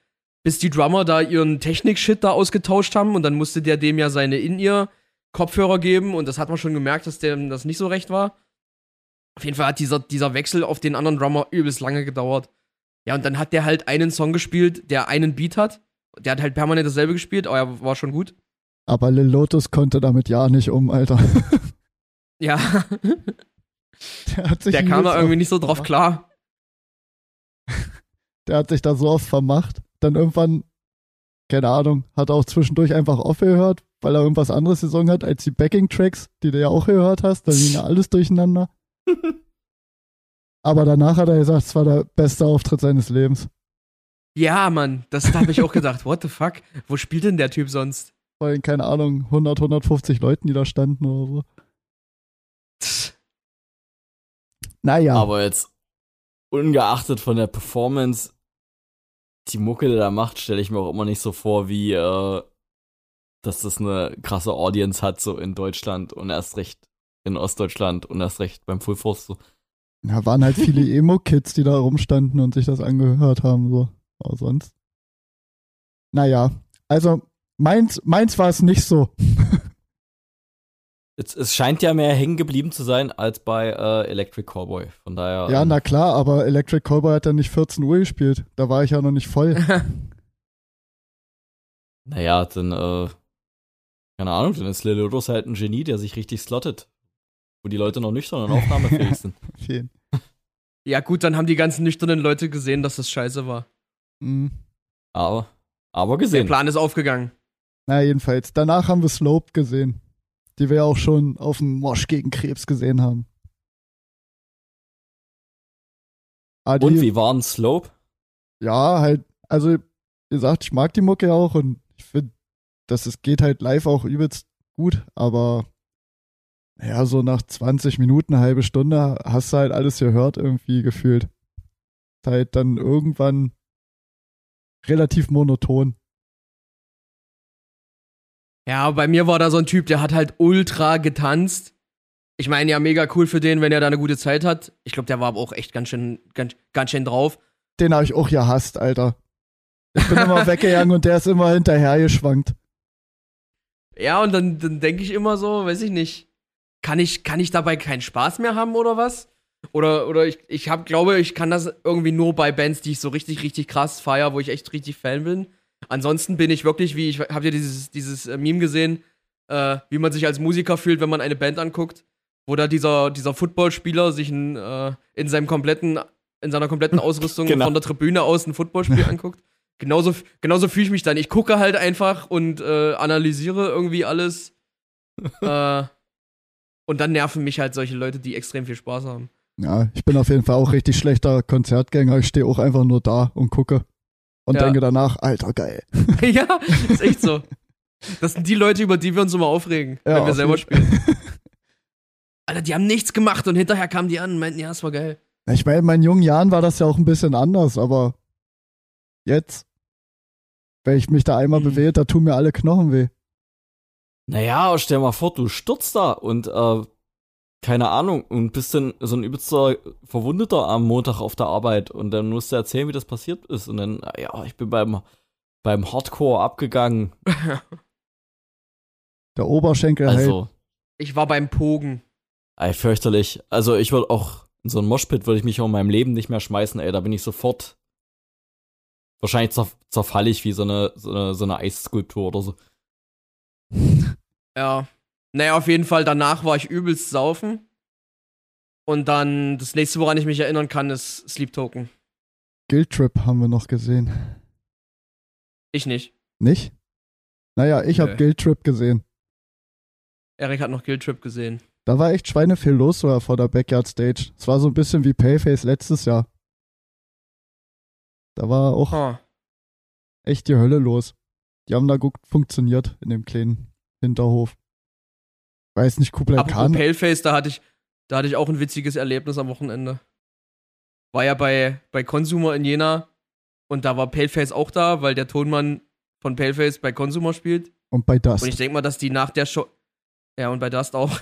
bis die Drummer da ihren Technik-Shit da ausgetauscht haben und dann musste der dem ja seine In-Ear-Kopfhörer geben und das hat man schon gemerkt, dass dem das nicht so recht war. Auf jeden Fall hat dieser, dieser Wechsel auf den anderen Drummer übelst lange gedauert. Ja, und dann hat der halt einen Song gespielt, der einen Beat hat. Der hat halt permanent dasselbe gespielt, aber er war schon gut. Aber Lil Lotus konnte damit ja nicht um, Alter. [LAUGHS] Ja, [LAUGHS] Der, hat sich der kam da irgendwie nicht so drauf klar. [LAUGHS] Der hat sich da so oft vermacht. Dann irgendwann, keine Ahnung, hat er auch zwischendurch einfach aufgehört, weil er irgendwas anderes gesungen hat als die Backing-Tracks, die du ja auch gehört hast. Da ging ja alles durcheinander. Aber danach hat er gesagt, es war der beste Auftritt seines Lebens. Ja, Mann, das habe ich auch gedacht. What the fuck? Wo spielt denn der Typ sonst? Vor allem, keine Ahnung, 100, 150 Leuten, die da standen oder so. Naja, Aber jetzt, ungeachtet von der Performance, die Mucke, die da macht, stelle ich mir auch immer nicht so vor, wie, äh, dass das eine krasse Audience hat, so in Deutschland und erst recht in Ostdeutschland und erst recht beim Full Force. So. da waren halt viele [LAUGHS] Emo-Kids, die da rumstanden und sich das angehört haben, so. Aber sonst. Naja, also meins, meins war es nicht so. Es, es scheint ja mehr hängen geblieben zu sein als bei äh, Electric Cowboy. Von daher. Ja, ähm, na klar, aber Electric Cowboy hat ja nicht 14 Uhr gespielt. Da war ich ja noch nicht voll. [LAUGHS] Naja, dann, äh, keine Ahnung, dann ist Lil Lotus halt ein Genie, der sich richtig slottet. Wo die Leute noch nüchtern und aufnahmefähig [LAUGHS] sind. Vielen. [LAUGHS] ja, gut, dann haben die ganzen nüchternen Leute gesehen, dass das scheiße war. Mhm. Aber, aber Der gesehen. Plan ist aufgegangen. Na, jedenfalls. Danach haben wir Slope gesehen, die wir ja auch schon auf dem Mosch gegen Krebs gesehen haben. Ah, die, und wie war waren Slope? Ja, halt, also, ihr sagt, ich mag die Mucke auch und ich finde, dass es geht halt live auch übelst gut, aber ja, so nach 20 Minuten, eine halbe Stunde hast du halt alles gehört irgendwie gefühlt. Halt dann irgendwann relativ monoton. Ja, bei mir war da so ein Typ, der hat halt ultra getanzt. Ich meine, ja, mega cool für den, wenn er da eine gute Zeit hat. Ich glaube, der war aber auch echt ganz schön, ganz, ganz schön drauf. Den habe ich auch gehasst, Alter. Ich bin immer [LAUGHS] weggegangen und der ist immer hinterhergeschwankt. Ja, und dann, dann denke ich immer so, weiß ich nicht, kann ich, kann ich dabei keinen Spaß mehr haben oder was? Oder, oder ich, ich hab, glaube, ich kann das irgendwie nur bei Bands, die ich so richtig, richtig krass feier, wo ich echt richtig Fan bin. Ansonsten bin ich wirklich, wie ich habe ja dieses, dieses äh, Meme gesehen, äh, wie man sich als Musiker fühlt, wenn man eine Band anguckt, wo da dieser, dieser Footballspieler sich ein, äh, in seinem kompletten, in seiner kompletten [LAUGHS] Ausrüstung Genau. von der Tribüne aus ein Footballspiel [LAUGHS] anguckt. Genauso, genauso fühle ich mich dann. Ich gucke halt einfach und äh, analysiere irgendwie alles. äh, [LAUGHS] und dann nerven mich halt solche Leute, die extrem viel Spaß haben. Ja, ich bin auf jeden Fall auch richtig schlechter Konzertgänger. Ich stehe auch einfach nur da und gucke. Und Ja. denke danach, Alter, geil. [LAUGHS] ja, ist echt so. Das sind die Leute, über die wir uns immer aufregen, Ja, wenn wir selber spielen. Alter, die haben nichts gemacht und hinterher kamen die an und meinten, ja, es war geil. Ich meine, in meinen jungen Jahren war das ja auch ein bisschen anders, aber jetzt, wenn ich mich da einmal Mhm. bewege, da tun mir alle Knochen weh. Naja, stell mal vor, du stürzt da und äh, keine Ahnung und bist dann so ein übelster Verwundeter am Montag auf der Arbeit und dann musst du erzählen, wie das passiert ist und dann, ah ja, ich bin beim, beim Hardcore abgegangen. [LAUGHS] Der Oberschenkel. Also, Ich war beim Pogen. ey, fürchterlich. Also ich würde auch, in so ein Moshpit würde ich mich auch in meinem Leben nicht mehr schmeißen, ey, da bin ich sofort wahrscheinlich zer zerfall ich wie so eine, so eine, so eine Eisskulptur oder so. Ja. Naja, auf jeden Fall, danach war ich übelst saufen. Und dann, das nächste, woran ich mich erinnern kann, ist Sleep Token. Guild Trip haben wir noch gesehen. Ich nicht. Nicht? Naja, ich habe Nö. Guild Trip gesehen. Erik hat noch Guild Trip gesehen. Da war echt Schweineviel los sogar vor der Backyard Stage. Es war so ein bisschen wie Payface letztes Jahr. Da war auch Ha. echt die Hölle los. Die haben da gut funktioniert in dem kleinen Hinterhof. Weiß nicht, Kublai Apropos Khan. Paleface, da hatte ich, da hatte ich auch ein witziges Erlebnis am Wochenende. War ja bei, bei Consumer in Jena und da war Paleface auch da, weil der Tonmann von Paleface bei Consumer spielt. Und bei das. Und ich denke mal, dass die nach der Show. Ja, und bei Dust auch.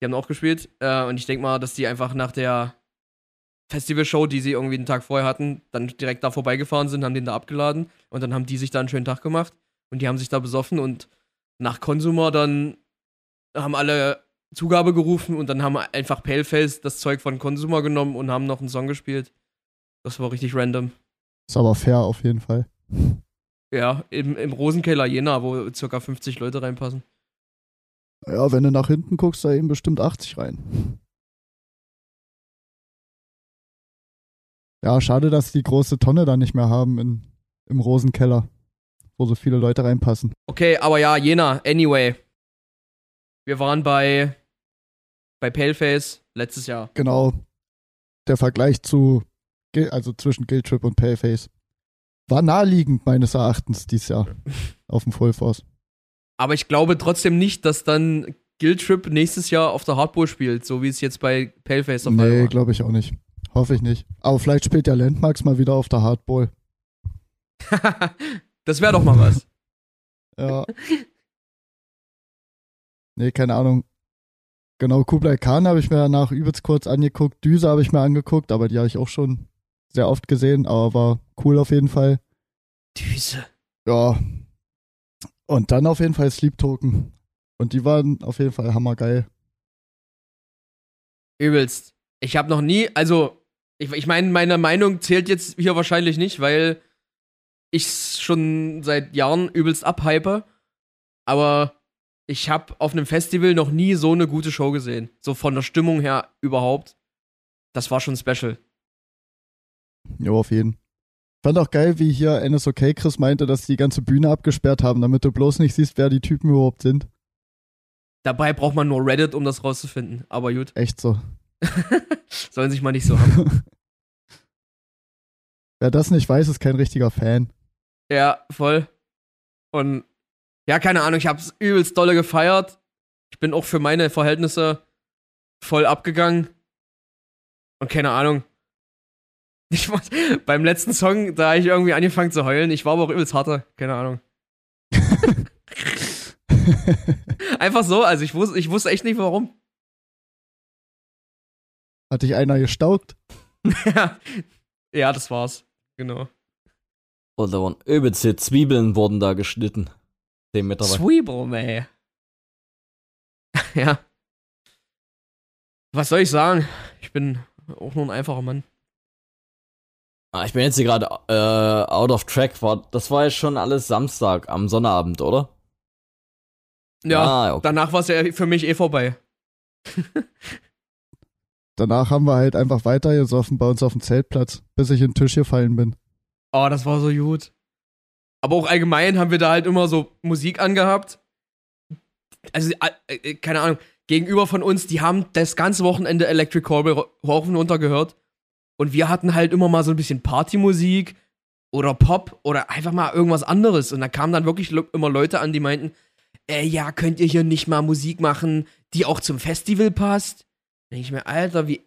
Die haben auch gespielt. Äh, und ich denke mal, dass die einfach nach der Festivalshow, die sie irgendwie einen Tag vorher hatten, dann direkt da vorbeigefahren sind, haben den da abgeladen. Und dann haben die sich da einen schönen Tag gemacht. Und die haben sich da besoffen. Und nach Consumer dann haben alle Zugabe gerufen. Und dann haben einfach Paleface das Zeug von Consumer genommen und haben noch einen Song gespielt. Das war richtig random. Ist aber fair auf jeden Fall. Ja, im, im Rosenkeller Jena, wo circa 50 Leute reinpassen. Ja, wenn du nach hinten guckst, da eben bestimmt 80 rein. Ja, schade, dass die große Tonne da nicht mehr haben in, im Rosenkeller, wo so viele Leute reinpassen. Okay, aber ja, Jena, anyway. Wir waren bei, bei Paleface letztes Jahr. Genau. Der Vergleich zu, also zwischen Guild Trip und Paleface war naheliegend meines Erachtens dieses Jahr [LAUGHS] auf dem Full Force. Aber ich glaube trotzdem nicht, dass dann Guild Trip nächstes Jahr auf der Hardball spielt, so wie es jetzt bei Paleface der Fall Nee, war. glaube ich auch nicht. Hoffe ich nicht. Aber vielleicht spielt der Landmarks mal wieder auf der Hardball. [LAUGHS] das wäre doch mal was. Ja. [LAUGHS] Nee, keine Ahnung. Genau, Kublai Khan habe ich mir danach übelst kurz angeguckt. Düse habe ich mir angeguckt, aber die habe ich auch schon sehr oft gesehen, aber war cool auf jeden Fall. Düse. Ja. Und dann auf jeden Fall Sleep Token. Und die waren auf jeden Fall hammergeil. Übelst. Ich habe noch nie, also, ich, ich meine, meine Meinung zählt jetzt hier wahrscheinlich nicht, weil ich schon seit Jahren übelst abhype. Aber ich habe auf einem Festival noch nie so eine gute Show gesehen. So von der Stimmung her überhaupt. Das war schon special. Jo, auf jeden. Fand auch geil, wie hier NSOK Chris meinte, dass die ganze Bühne abgesperrt haben, damit du bloß nicht siehst, wer die Typen überhaupt sind. Dabei braucht man nur Reddit, um das rauszufinden. Aber gut, [LAUGHS] Echt so. sollen sich mal nicht so haben. [LAUGHS] Wer das nicht weiß, ist kein richtiger Fan. Ja, voll. Und ja, keine Ahnung, ich hab's übelst dolle gefeiert. Ich bin auch für meine Verhältnisse voll abgegangen. Und keine Ahnung. [LAUGHS] Ich muss, beim letzten Song, da habe ich irgendwie angefangen zu heulen. Ich war aber auch übelst harter. Keine Ahnung. [LAUGHS] Einfach so, also ich wusste, ich wusste echt nicht warum. Hat dich einer gestaugt? ja. [LAUGHS] ja, das war's. Genau. Und da waren übelste Zwiebeln wurden da geschnitten. 10 Meter weit. Zwiebel, man. ja. Was soll ich sagen? Ich bin auch nur ein einfacher Mann. Ah, ich bin jetzt hier gerade äh, out of track. War, das war ja schon alles Samstag am Sonnabend, oder? Ja, Ah, okay. danach war es ja für mich eh vorbei. [LAUGHS] Danach haben wir halt einfach weiter gesoffen bei uns auf dem Zeltplatz, bis ich in den Tisch gefallen bin. Oh, das war so gut. Aber auch allgemein haben wir da halt immer so Musik angehabt. Also, äh, äh, keine Ahnung, gegenüber von uns, die haben das ganze Wochenende Electric Callboy hoch und runter gehört. Und wir hatten halt immer mal so ein bisschen Partymusik oder Pop oder einfach mal irgendwas anderes. Und da kamen dann wirklich immer Leute an, die meinten, äh, ja, könnt ihr hier nicht mal Musik machen, die auch zum Festival passt? Denke ich mir, Alter, wie,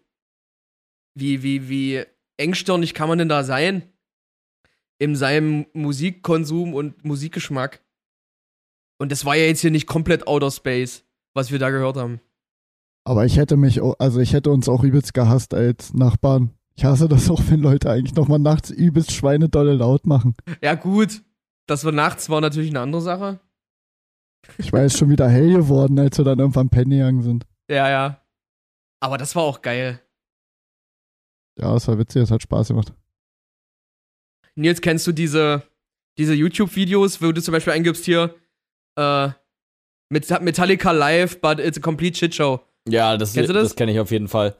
wie, wie, wie engstirnig kann man denn da sein? In seinem Musikkonsum und Musikgeschmack. Und das war ja jetzt hier nicht komplett Outer Space, was wir da gehört haben. Aber ich hätte mich, auch, also ich hätte uns auch übelst gehasst als Nachbarn. Ich hasse das auch, wenn Leute eigentlich nochmal nachts übelst schweinedolle laut machen. Ja, gut. Das war nachts war natürlich eine andere Sache. Ich war jetzt schon wieder hell geworden, als wir dann irgendwann pennen gegangen sind. Ja, ja. Aber das war auch geil. Ja, es war witzig, es hat Spaß gemacht. Nils, kennst du diese, diese YouTube-Videos, wo du zum Beispiel eingibst hier, äh, Met- Metallica Live, but it's a complete shit show. Ja, das, Kennst du das? das kenne ich auf jeden Fall.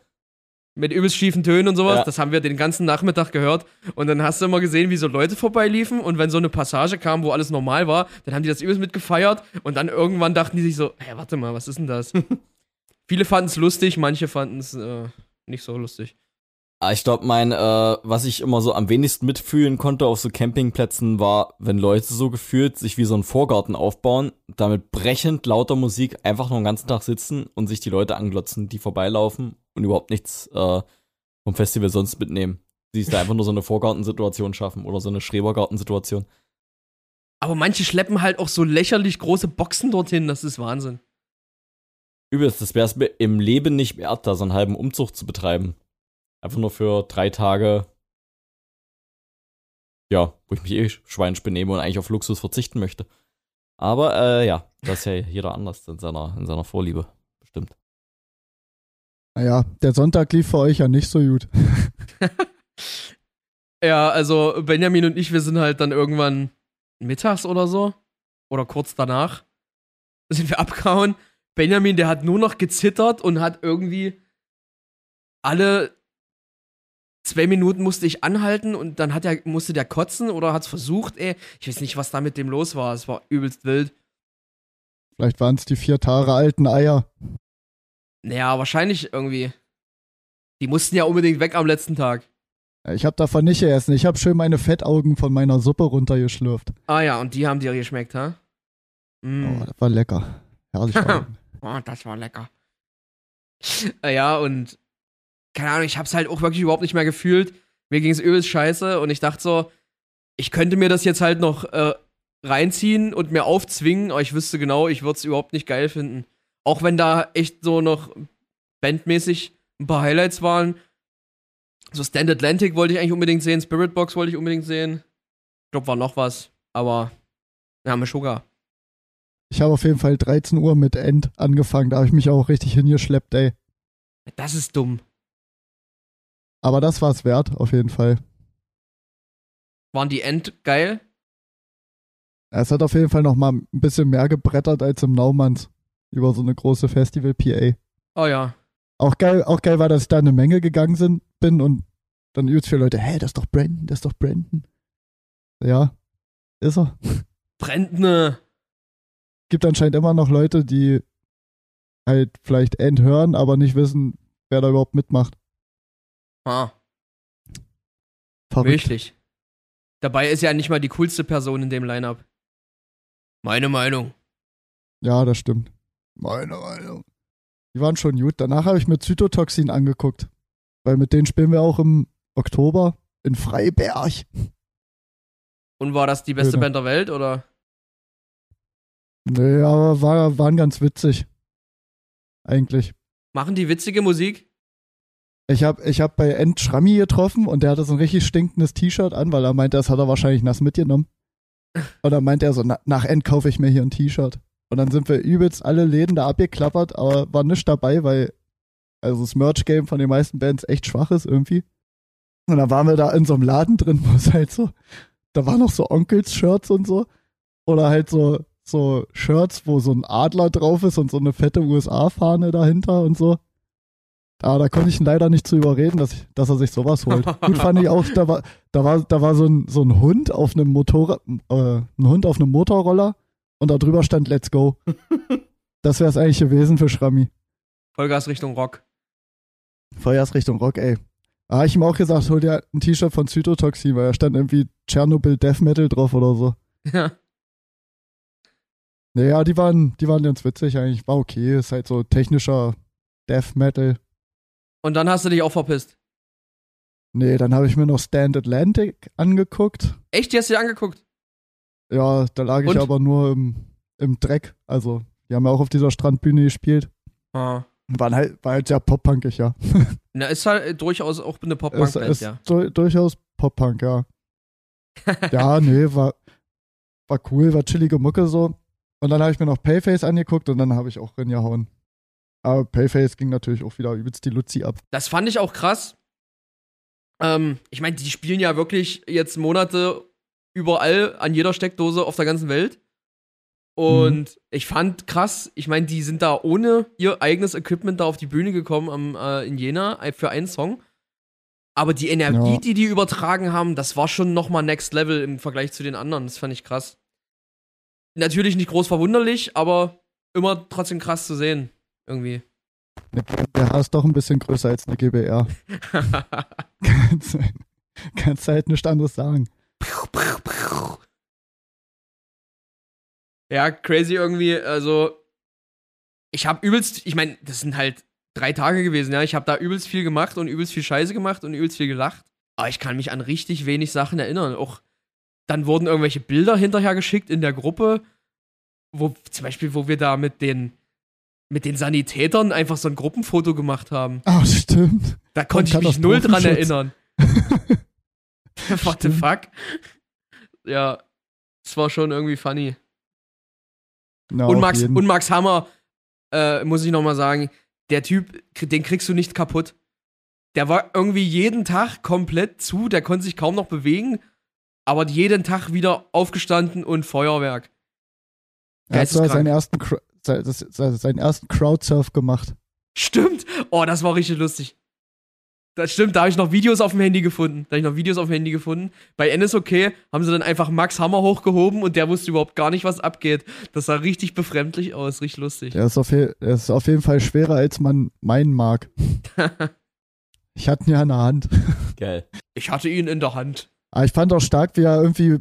Mit übelst schiefen Tönen und sowas. Ja. Das haben wir den ganzen Nachmittag gehört. Und dann hast du immer gesehen, wie so Leute vorbeiliefen. Und wenn so eine Passage kam, wo alles normal war, dann haben die das übelst mitgefeiert. Und dann irgendwann dachten die sich so, hä, warte mal, was ist denn das? [LAUGHS] Viele fanden es lustig, manche fanden es äh, nicht so lustig. Ah, Ich glaube, mein, äh, was ich immer so am wenigsten mitfühlen konnte auf so Campingplätzen war, wenn Leute so gefühlt sich wie so einen Vorgarten aufbauen, damit brechend lauter Musik einfach nur den ganzen Tag sitzen und sich die Leute anglotzen, die vorbeilaufen und überhaupt nichts äh, vom Festival sonst mitnehmen. Sie sich da einfach nur so eine Vorgartensituation schaffen oder so eine Schrebergartensituation. Aber manche schleppen halt auch so lächerlich große Boxen dorthin. Das ist Wahnsinn. Übelst, das wäre es mir im Leben nicht wert, da so einen halben Umzug zu betreiben. Einfach nur für drei Tage. Ja, wo ich mich eh schweinisch benehme und eigentlich auf Luxus verzichten möchte. Aber äh, ja, das ist ja jeder anders in seiner, in seiner Vorliebe. Bestimmt. Naja, der Sonntag lief für euch ja nicht so gut. [LAUGHS] Ja, also Benjamin und ich, wir sind halt dann irgendwann mittags oder so. Oder kurz danach. Sind wir abgehauen. Benjamin, der hat nur noch gezittert und hat irgendwie alle zwei Minuten musste ich anhalten und dann hat er, musste der kotzen oder hat es versucht, ey. Ich weiß nicht, was da mit dem los war. Es war übelst wild. Vielleicht waren es die vier Tage alten Eier. Naja, wahrscheinlich irgendwie. Die mussten ja unbedingt weg am letzten Tag. Ich habe davon nicht gegessen. Ich habe schön meine Fettaugen von meiner Suppe runtergeschlürft. Ah ja, und die haben dir geschmeckt, ha? Mm. Oh, das war lecker. Herrlich. [LAUGHS] Oh, das war lecker. Ja, und keine Ahnung, ich hab's halt auch wirklich überhaupt nicht mehr gefühlt. Mir ging's übelst scheiße und ich dachte so, ich könnte mir das jetzt halt noch äh, reinziehen und mir aufzwingen, aber ich wüsste genau, ich würde es überhaupt nicht geil finden. Auch wenn da echt so noch bandmäßig ein paar Highlights waren. So Stand Atlantic wollte ich eigentlich unbedingt sehen, Spirit Box wollte ich unbedingt sehen. Ich glaube, war noch was, aber ja, mit Sugar. Ich habe auf jeden Fall 13 Uhr mit End angefangen. Da habe ich mich auch richtig hingeschleppt, ey. Das ist dumm. Aber das war es wert, auf jeden Fall. Waren die End geil? Es hat auf jeden Fall noch mal ein bisschen mehr gebrettert als im Naumanns. Über so eine große Festival-PA. Oh ja. Auch geil, auch geil war, dass ich da eine Menge gegangen sind, bin und dann übelst viele Leute, hä, das ist doch Brandon, das ist doch Brandon. Ja, ist er. Brandne. Gibt anscheinend immer noch Leute, die halt vielleicht End hören, aber nicht wissen, wer da überhaupt mitmacht. Ah, Verrückt. wirklich. Dabei ist ja nicht mal die coolste Person in dem Line-Up. Meine Meinung. Ja, das stimmt. Meine Meinung. Die waren schon gut. Danach habe ich mir Zytotoxin angeguckt. Weil mit denen spielen wir auch im Oktober in Freiberg. Und war das die beste Öde. Band der Welt oder? Nee, aber war, waren ganz witzig. Eigentlich. Machen die witzige Musik? Ich habe ich hab bei End Schrammi getroffen und der hatte so ein richtig stinkendes T-Shirt an, weil er meinte, das hat er wahrscheinlich nass mitgenommen. [LAUGHS] Und dann meinte er so, na, nach End kaufe ich mir hier ein T-Shirt. Und dann sind wir übelst alle Läden da abgeklappert, aber war nichts dabei, weil also das Merch-Game von den meisten Bands echt schwach ist irgendwie. Und dann waren wir da in so einem Laden drin, wo es halt so, da waren noch so Onkels-Shirts und so. Oder halt so, so Shirts, wo so ein Adler drauf ist und so eine fette USA-Fahne dahinter und so. Ah, da konnte ich ihn leider nicht zu überreden, dass, ich, dass er sich sowas holt. [LAUGHS] Gut fand ich auch, da war, da war, da war so ein, so ein Hund auf einem Motorrad, äh, ein Hund auf einem Motorroller und da drüber stand Let's Go. [LAUGHS] Das wäre es eigentlich gewesen für Schrammi. Vollgas Richtung Rock. Feuers Richtung Rock, ey. Da habe ich ihm auch gesagt, hol dir ein T-Shirt von Zytotoxin, weil da stand irgendwie Tschernobyl Death Metal drauf oder so. [LAUGHS] Ja. Naja, die waren, die waren ganz witzig eigentlich. War okay, ist halt so technischer Death Metal. Und dann hast du dich auch verpisst. Nee, dann habe ich mir noch Stand Atlantic angeguckt. Echt, die hast du dir angeguckt? Ja, da lag ich Und? aber nur im, im Dreck. Also, die haben ja auch auf dieser Strandbühne gespielt. Ah. Waren halt, war halt sehr pop-punkig, ja. [LAUGHS] Na, ist halt durchaus auch eine Pop-Punk-Band, ist ja. du, durchaus Pop-Punk, ja. [LAUGHS] ja, nee, war, war cool, war chillige Mucke so. Und dann habe ich mir noch Payface angeguckt und dann habe ich auch reingehauen. Aber Payface ging natürlich auch wieder übelst die Luzi ab. Das fand ich auch krass. Ähm, ich meine, die spielen ja wirklich jetzt Monate überall an jeder Steckdose auf der ganzen Welt. Und ich fand krass, ich meine, die sind da ohne ihr eigenes Equipment da auf die Bühne gekommen am, äh, in Jena für einen Song. Aber die Energie, Ja. die die übertragen haben, das war schon nochmal Next Level im Vergleich zu den anderen. Das fand ich krass. Natürlich nicht groß verwunderlich, aber immer trotzdem krass zu sehen. Irgendwie. Eine GmbH ist doch ein bisschen größer als eine GBR. kannst, [LAUGHS] kannst halt nichts anderes sagen. Ja, crazy irgendwie. Also, ich habe übelst, ich meine, das sind halt drei Tage gewesen, ja. Ich habe da übelst viel gemacht und übelst viel Scheiße gemacht und übelst viel gelacht. Aber ich kann mich an richtig wenig Sachen erinnern. Auch dann wurden irgendwelche Bilder hinterher geschickt in der Gruppe, wo zum Beispiel, wo wir da mit den mit den Sanitätern einfach so ein Gruppenfoto gemacht haben. Ah, stimmt. Da konnte ich mich null dran erinnern. [LAUGHS] What the fuck? Ja, es war schon irgendwie funny. Na, und, Max, und Max Hammer, äh, muss ich nochmal sagen, der Typ, den kriegst du nicht kaputt. Der war irgendwie jeden Tag komplett zu, der konnte sich kaum noch bewegen, aber jeden Tag wieder aufgestanden und Feuerwerk. er hat seinen ersten, Das- se- seinen ersten Crowdsurf gemacht. Stimmt. Oh, das war richtig lustig. Das stimmt, da habe ich noch Videos auf dem Handy gefunden. Da habe ich noch Videos auf dem Handy gefunden. Bei NSOK haben sie dann einfach Max Hammer hochgehoben und der wusste überhaupt gar nicht, was abgeht. Das sah richtig befremdlich aus, richtig lustig. Der ist auf, der ist auf jeden Fall schwerer, als man meinen mag. [LAUGHS] Ich hatte ihn ja in der Hand. Geil. Ich hatte ihn in der Hand. Aber ich fand auch stark, wie er irgendwie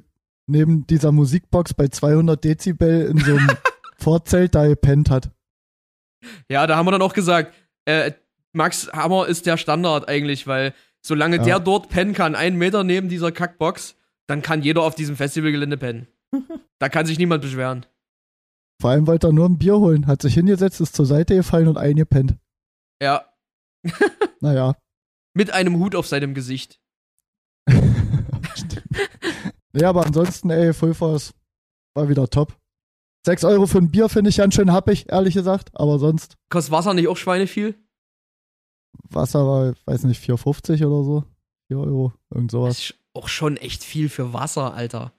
neben dieser Musikbox bei 200 Dezibel in so einem [LAUGHS] Vorzelt da gepennt hat. Ja, da haben wir dann auch gesagt, äh, Max Hammer ist der Standard eigentlich, weil solange Ja. der dort pennen kann, einen Meter neben dieser Kackbox, dann kann jeder auf diesem Festivalgelände pennen. [LAUGHS] da kann sich niemand beschweren. Vor allem wollte er nur ein Bier holen, hat sich hingesetzt, ist zur Seite gefallen und eingepennt. Ja, [LAUGHS] Naja. mit einem Hut auf seinem Gesicht. [LAUGHS] nee, aber ansonsten, ey, Full Force war wieder top. 6 Euro für ein Bier finde ich ganz schön happig, ehrlich gesagt. Aber sonst, Kostet Wasser nicht auch Schweine viel? Wasser war, weiß nicht, 4,50 oder so. 4 Euro, irgend Das sowas. ist auch schon echt viel für Wasser, Alter.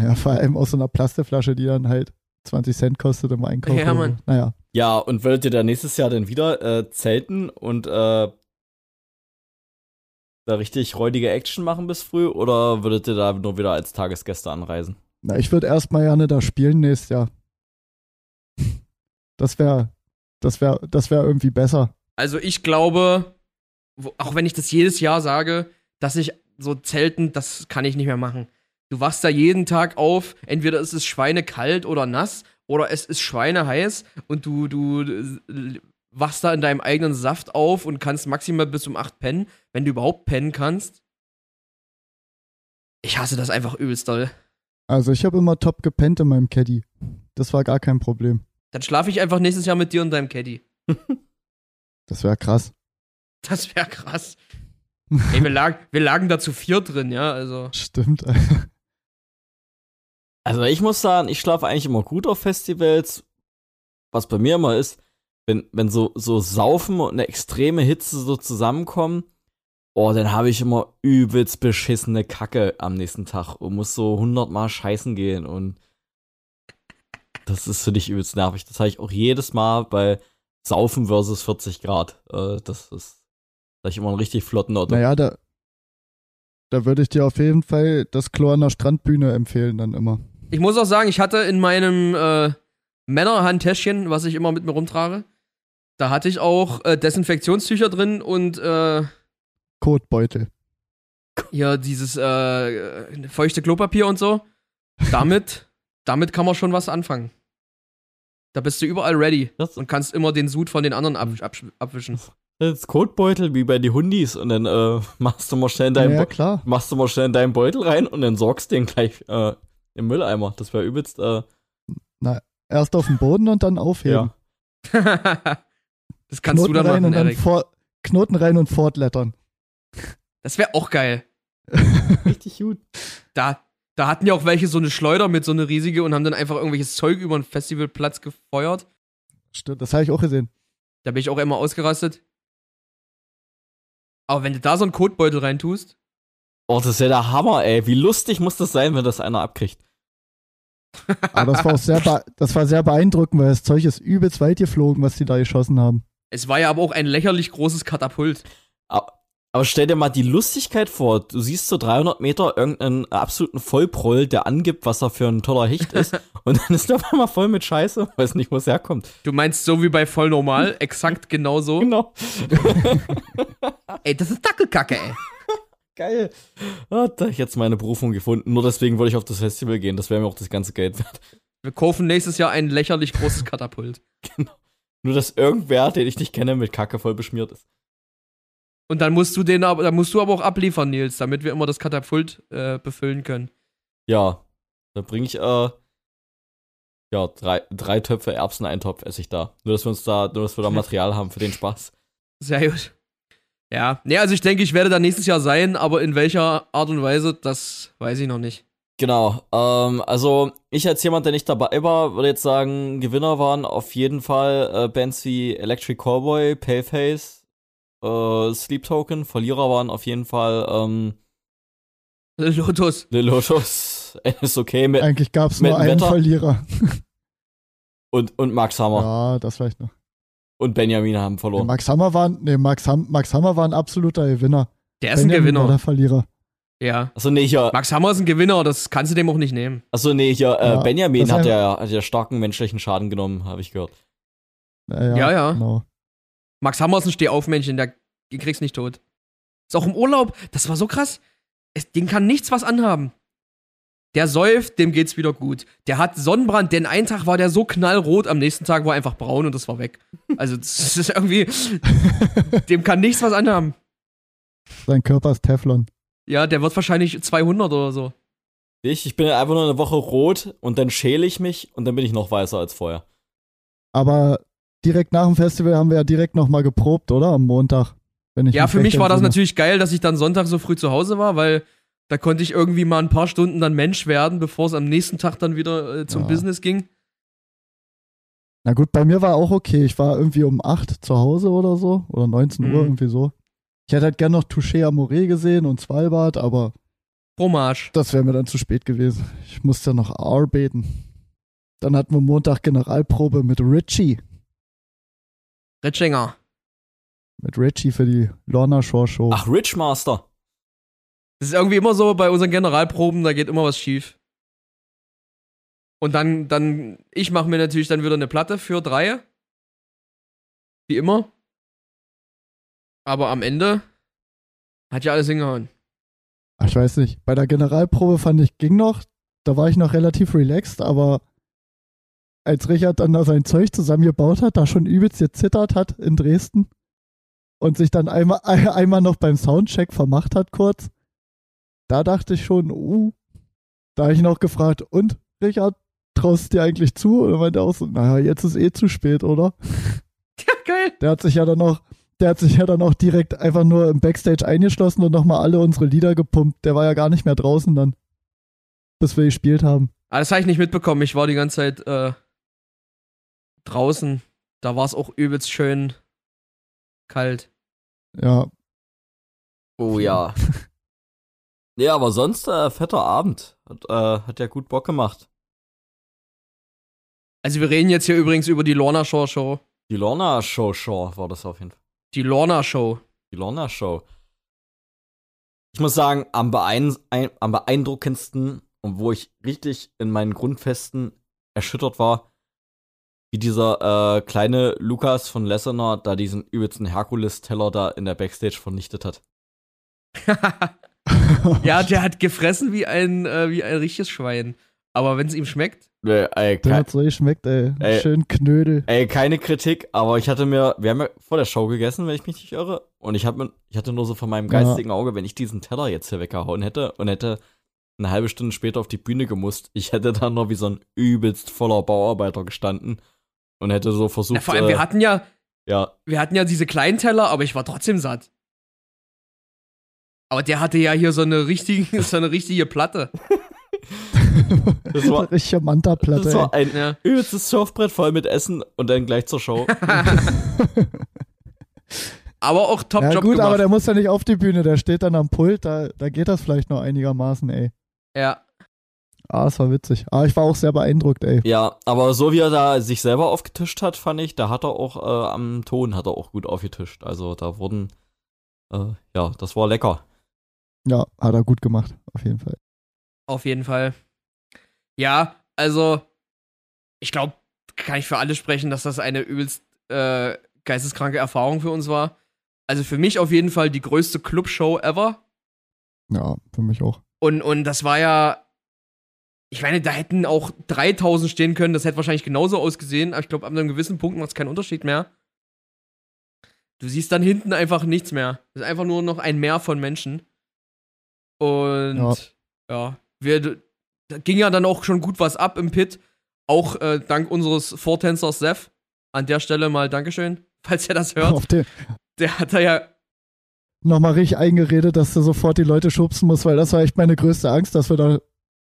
Ja, vor allem aus so einer Plastikflasche, die dann halt 20 Cent kostet im Einkauf. Ja, Mann. So. Naja. Ja, und würdet ihr da nächstes Jahr dann wieder äh, zelten und äh, da richtig räudige Action machen bis früh oder würdet ihr da nur wieder als Tagesgäste anreisen? Na, ich würde erstmal gerne da spielen nächstes Jahr. Das wäre, das wäre, das wäre irgendwie besser. Also ich glaube, auch wenn ich das jedes Jahr sage, dass ich so Zelten, das kann ich nicht mehr machen. Du wachst da jeden Tag auf, entweder ist es schweinekalt oder nass oder es ist schweineheiß und du, du äh, wachst da in deinem eigenen Saft auf und kannst maximal bis um 8 pennen, wenn du überhaupt pennen kannst. Ich hasse das einfach übelst doll. Also ich habe immer top gepennt in meinem Caddy. Das war gar kein Problem. Dann schlafe ich einfach nächstes Jahr mit dir und deinem Caddy. [LAUGHS] Das wäre krass. Das wäre krass. Ey, wir, lag, wir lagen da zu vier drin, ja, also. Stimmt. [LAUGHS] Also ich muss sagen, ich schlafe eigentlich immer gut auf Festivals. Was bei mir immer ist, wenn, wenn so, so Saufen und eine extreme Hitze so zusammenkommen, oh, dann habe ich immer übelst beschissene Kacke am nächsten Tag und muss so hundertmal scheißen gehen und das ist für dich übelst nervig. Das habe ich auch jedes Mal bei Saufen versus 40 Grad. Äh, das ist da ich immer einen richtig flotten Auto. Naja, da, da würde ich dir auf jeden Fall das Klo an der Strandbühne empfehlen dann immer. Ich muss auch sagen, ich hatte in meinem äh, Männerhandtäschchen, was ich immer mit mir rumtrage, da hatte ich auch äh, Desinfektionstücher drin und äh, Kotbeutel. ja, dieses äh, feuchte Klopapier und so. Damit, [LAUGHS] damit kann man schon was anfangen. Da bist du überall ready Das- und kannst immer den Sud von den anderen ab, ab, abwischen. Das Kotbeutel wie bei die Hundis und dann äh, machst du mal schnell in deinen Ja, klar. machst du mal schnell in deinen Beutel rein und dann sorgst den gleich äh, im Mülleimer. Das wäre übelst, äh, Erst auf den Boden und dann aufheben. ja. [LAUGHS] das kannst Knoten du dann rein machen, und dann Knoten rein und fortlettern. Das wäre auch geil. [LAUGHS] Richtig gut. Da, da hatten ja auch welche so eine Schleuder mit so eine riesige und haben dann einfach irgendwelches Zeug über den Festivalplatz gefeuert. Stimmt, das habe ich auch gesehen. Da bin ich auch immer ausgerastet. Aber wenn du da so einen Kotbeutel reintust, Oh, das ist ja der Hammer, ey. Wie lustig muss das sein, wenn das einer abkriegt? [LAUGHS] Aber das war auch sehr, das war sehr beeindruckend, weil das Zeug ist übelst weit geflogen, was die da geschossen haben. es war ja aber auch ein lächerlich großes Katapult. Aber, aber stell dir mal die Lustigkeit vor. Du siehst so 300 Meter irgendeinen absoluten Vollproll, der angibt, was er für ein toller Hecht ist. [LAUGHS] und dann ist der auf einmal voll mit Scheiße. Weiß nicht, wo es herkommt. Du meinst so wie bei voll normal, exakt genauso. Genau. [LAUGHS] Ey, das ist Dackelkacke, ey. [LAUGHS] Geil. Ah, da ich jetzt meine Berufung gefunden. Nur deswegen wollte ich auf das Festival gehen. Das wäre mir auch das ganze Geld wert. Wir kaufen nächstes Jahr ein lächerlich großes Katapult. Nur, dass irgendwer, den ich nicht kenne, mit Kacke voll beschmiert ist. Und dann musst du den aber, dann musst du aber auch abliefern, Nils, damit wir immer das Katapult äh, befüllen können. Ja. Da bringe ich, äh, ja, drei, drei Töpfe Erbseneintopf esse ich da. Nur, dass wir uns da, nur, dass wir da [LAUGHS] Material haben für den Spaß. Sehr gut. Ja, nee, also ich denke, ich werde da nächstes Jahr sein, aber in welcher Art und Weise, das weiß ich noch nicht. Genau, ähm, also ich als jemand, der nicht dabei war, würde jetzt sagen, Gewinner waren auf jeden Fall äh, Bands wie Electric Cowboy, Paleface, äh, Sleep Token. Verlierer waren auf jeden Fall ähm, Lotus. Lil Lotus, [LAUGHS] ist okay mit Eigentlich gab es nur einen Wetter? Verlierer. [LAUGHS] und, und Max Hammer Ja, das vielleicht noch. und Benjamin haben Nee, verloren. Max Hammer war, nee, Max, Ham, Max Hammer war ein absoluter Gewinner. Der ist ein war Gewinner. der Verlierer. Ja. Achso, nee, hier, Max Hammer ist ein Gewinner, das kannst du dem auch nicht nehmen. achso, nee, hier, äh, Ja, Benjamin hat ja, hat ja starken menschlichen Schaden genommen, habe ich gehört. Ja, Ja, ja. Genau. Max Hammer ist ein Stehaufmännchen, der den kriegst nicht tot. Ist auch im Urlaub, das war so krass. Es, den kann nichts was anhaben. Der säuft, dem geht's wieder gut. Der hat Sonnenbrand, denn einen Tag war der so knallrot, am nächsten Tag war er einfach braun und das war weg. Also, das ist [LAUGHS] irgendwie, dem kann nichts was anhaben. Sein Körper ist Teflon. Ja, der wird wahrscheinlich 200 oder so. Ich, ich bin einfach nur eine Woche rot und dann schäle ich mich und dann bin ich noch weißer als vorher. Aber direkt nach dem Festival haben wir ja direkt nochmal geprobt, oder? Am Montag. Ja, für mich war das natürlich geil, dass ich dann Sonntag so früh zu Hause war, weil da konnte ich irgendwie mal ein paar Stunden dann Mensch werden, bevor es am nächsten Tag dann wieder äh, zum Ja. Business ging. Na gut, bei mir war auch okay. Ich war irgendwie um 8 zu Hause oder so. Oder 19 Uhr, Mhm. irgendwie so. Ich hätte halt gern noch Touché Amore gesehen und Svalbard, aber Fromage. das wäre mir dann zu spät gewesen. Ich musste ja noch arbeiten. Dann hatten wir Montag Generalprobe mit Richie. Ritchinger. Mit Richie für die Lorna Shore Show. Ach, Rich Master. Das ist irgendwie immer so bei unseren Generalproben, da geht immer was schief. Und dann, dann, ich mache mir natürlich dann wieder eine Platte für drei. Wie immer. Aber am Ende hat ja alles hingehauen. Ach, Ich weiß nicht. Bei der Generalprobe fand ich, ging noch. Da war ich noch relativ relaxed, aber als Richard dann da sein Zeug zusammengebaut hat, da schon übelst gezittert hat in Dresden und sich dann einmal, [LAUGHS] einmal noch beim Soundcheck vermacht hat kurz, da dachte ich schon, uh, da habe ich noch gefragt, und Richard, traust du dir eigentlich zu? Und er meinte auch so, naja, jetzt ist eh zu spät, oder? [LAUGHS] Ja, geil. Der hat sich ja dann auch, der hat sich ja dann auch direkt einfach nur im Backstage eingeschlossen und nochmal alle unsere Lieder gepumpt. Der war ja gar nicht mehr draußen dann, bis wir gespielt haben. Aber das habe ich nicht mitbekommen. Ich war die ganze Zeit äh, draußen. Da war es auch übelst schön kalt. Ja, Oh ja. [LAUGHS] ja, aber sonst äh, fetter Abend. Hat, äh, hat ja gut Bock gemacht. Also wir reden jetzt hier übrigens über die Lorna Shore Show. Die Lorna Show Show war das auf jeden Fall. Die Lorna Show. Die Lorna Show. Ich muss sagen, am, beein ein, am beeindruckendsten und wo ich richtig in meinen Grundfesten erschüttert war, wie dieser äh, kleine Lukas von Lessener da diesen übelsten Herkules-Teller da in der Backstage vernichtet hat. [LAUGHS] ja, der hat gefressen wie ein, äh, wie ein richtiges Schwein. Aber wenn es ihm schmeckt, Nee, ey, der kein, hat so geschmeckt, ey. Ey. Schön Knödel. ey, keine Kritik, aber ich hatte mir, wir haben ja vor der Show gegessen, wenn ich mich nicht irre, und ich, hab mir, ich hatte nur so von meinem Ja. geistigen Auge, wenn ich diesen Teller jetzt hier weggehauen hätte und hätte eine halbe Stunde später auf die Bühne gemusst, ich hätte dann noch wie so ein übelst voller Bauarbeiter gestanden und hätte so versucht, na, vor allem, äh, wir hatten ja, ja, wir hatten ja diese kleinen Teller, aber ich war trotzdem satt. Aber der hatte ja hier so eine richtige, [LAUGHS] so eine richtige Platte. [LAUGHS] Das war- Richtige Manta-Platte. das war ein Ja. übelstes Surfbrett voll mit Essen und dann gleich zur Show. [LAUGHS] Aber auch top ey. Ja Job gut, gemacht. aber der muss ja nicht auf die Bühne, der steht dann am Pult, da, da geht das vielleicht noch einigermaßen, ey. ja. Ah, es war witzig. Ah, ich war auch sehr beeindruckt, ey. Ja, aber so wie er da sich selber aufgetischt hat, fand ich, da hat er auch äh, am Ton hat er auch gut aufgetischt. Also da wurden, äh, ja, das war lecker. Ja, hat er gut gemacht, auf jeden Fall. Auf jeden Fall. Ja, also, ich glaube, kann ich für alle sprechen, dass das eine übelst äh, geisteskranke Erfahrung für uns war. Also für mich auf jeden Fall die größte Clubshow ever. Ja, für mich auch. Und, und das war ja, ich meine, da hätten auch 3000 stehen können, das hätte wahrscheinlich genauso ausgesehen, aber ich glaube, an einem gewissen Punkt macht es keinen Unterschied mehr. Du siehst dann hinten einfach nichts mehr. Es ist einfach nur noch ein Meer von Menschen. Und Ja. ja, wir, da ging ja dann auch schon gut was ab im Pit. Auch äh, dank unseres Vortänzers Seth. An der Stelle mal Dankeschön, [LAUGHS] falls ihr das hört. Auf den, Der hat da ja nochmal richtig eingeredet, dass du sofort die Leute schubsen musst, weil das war echt meine größte Angst, dass wir da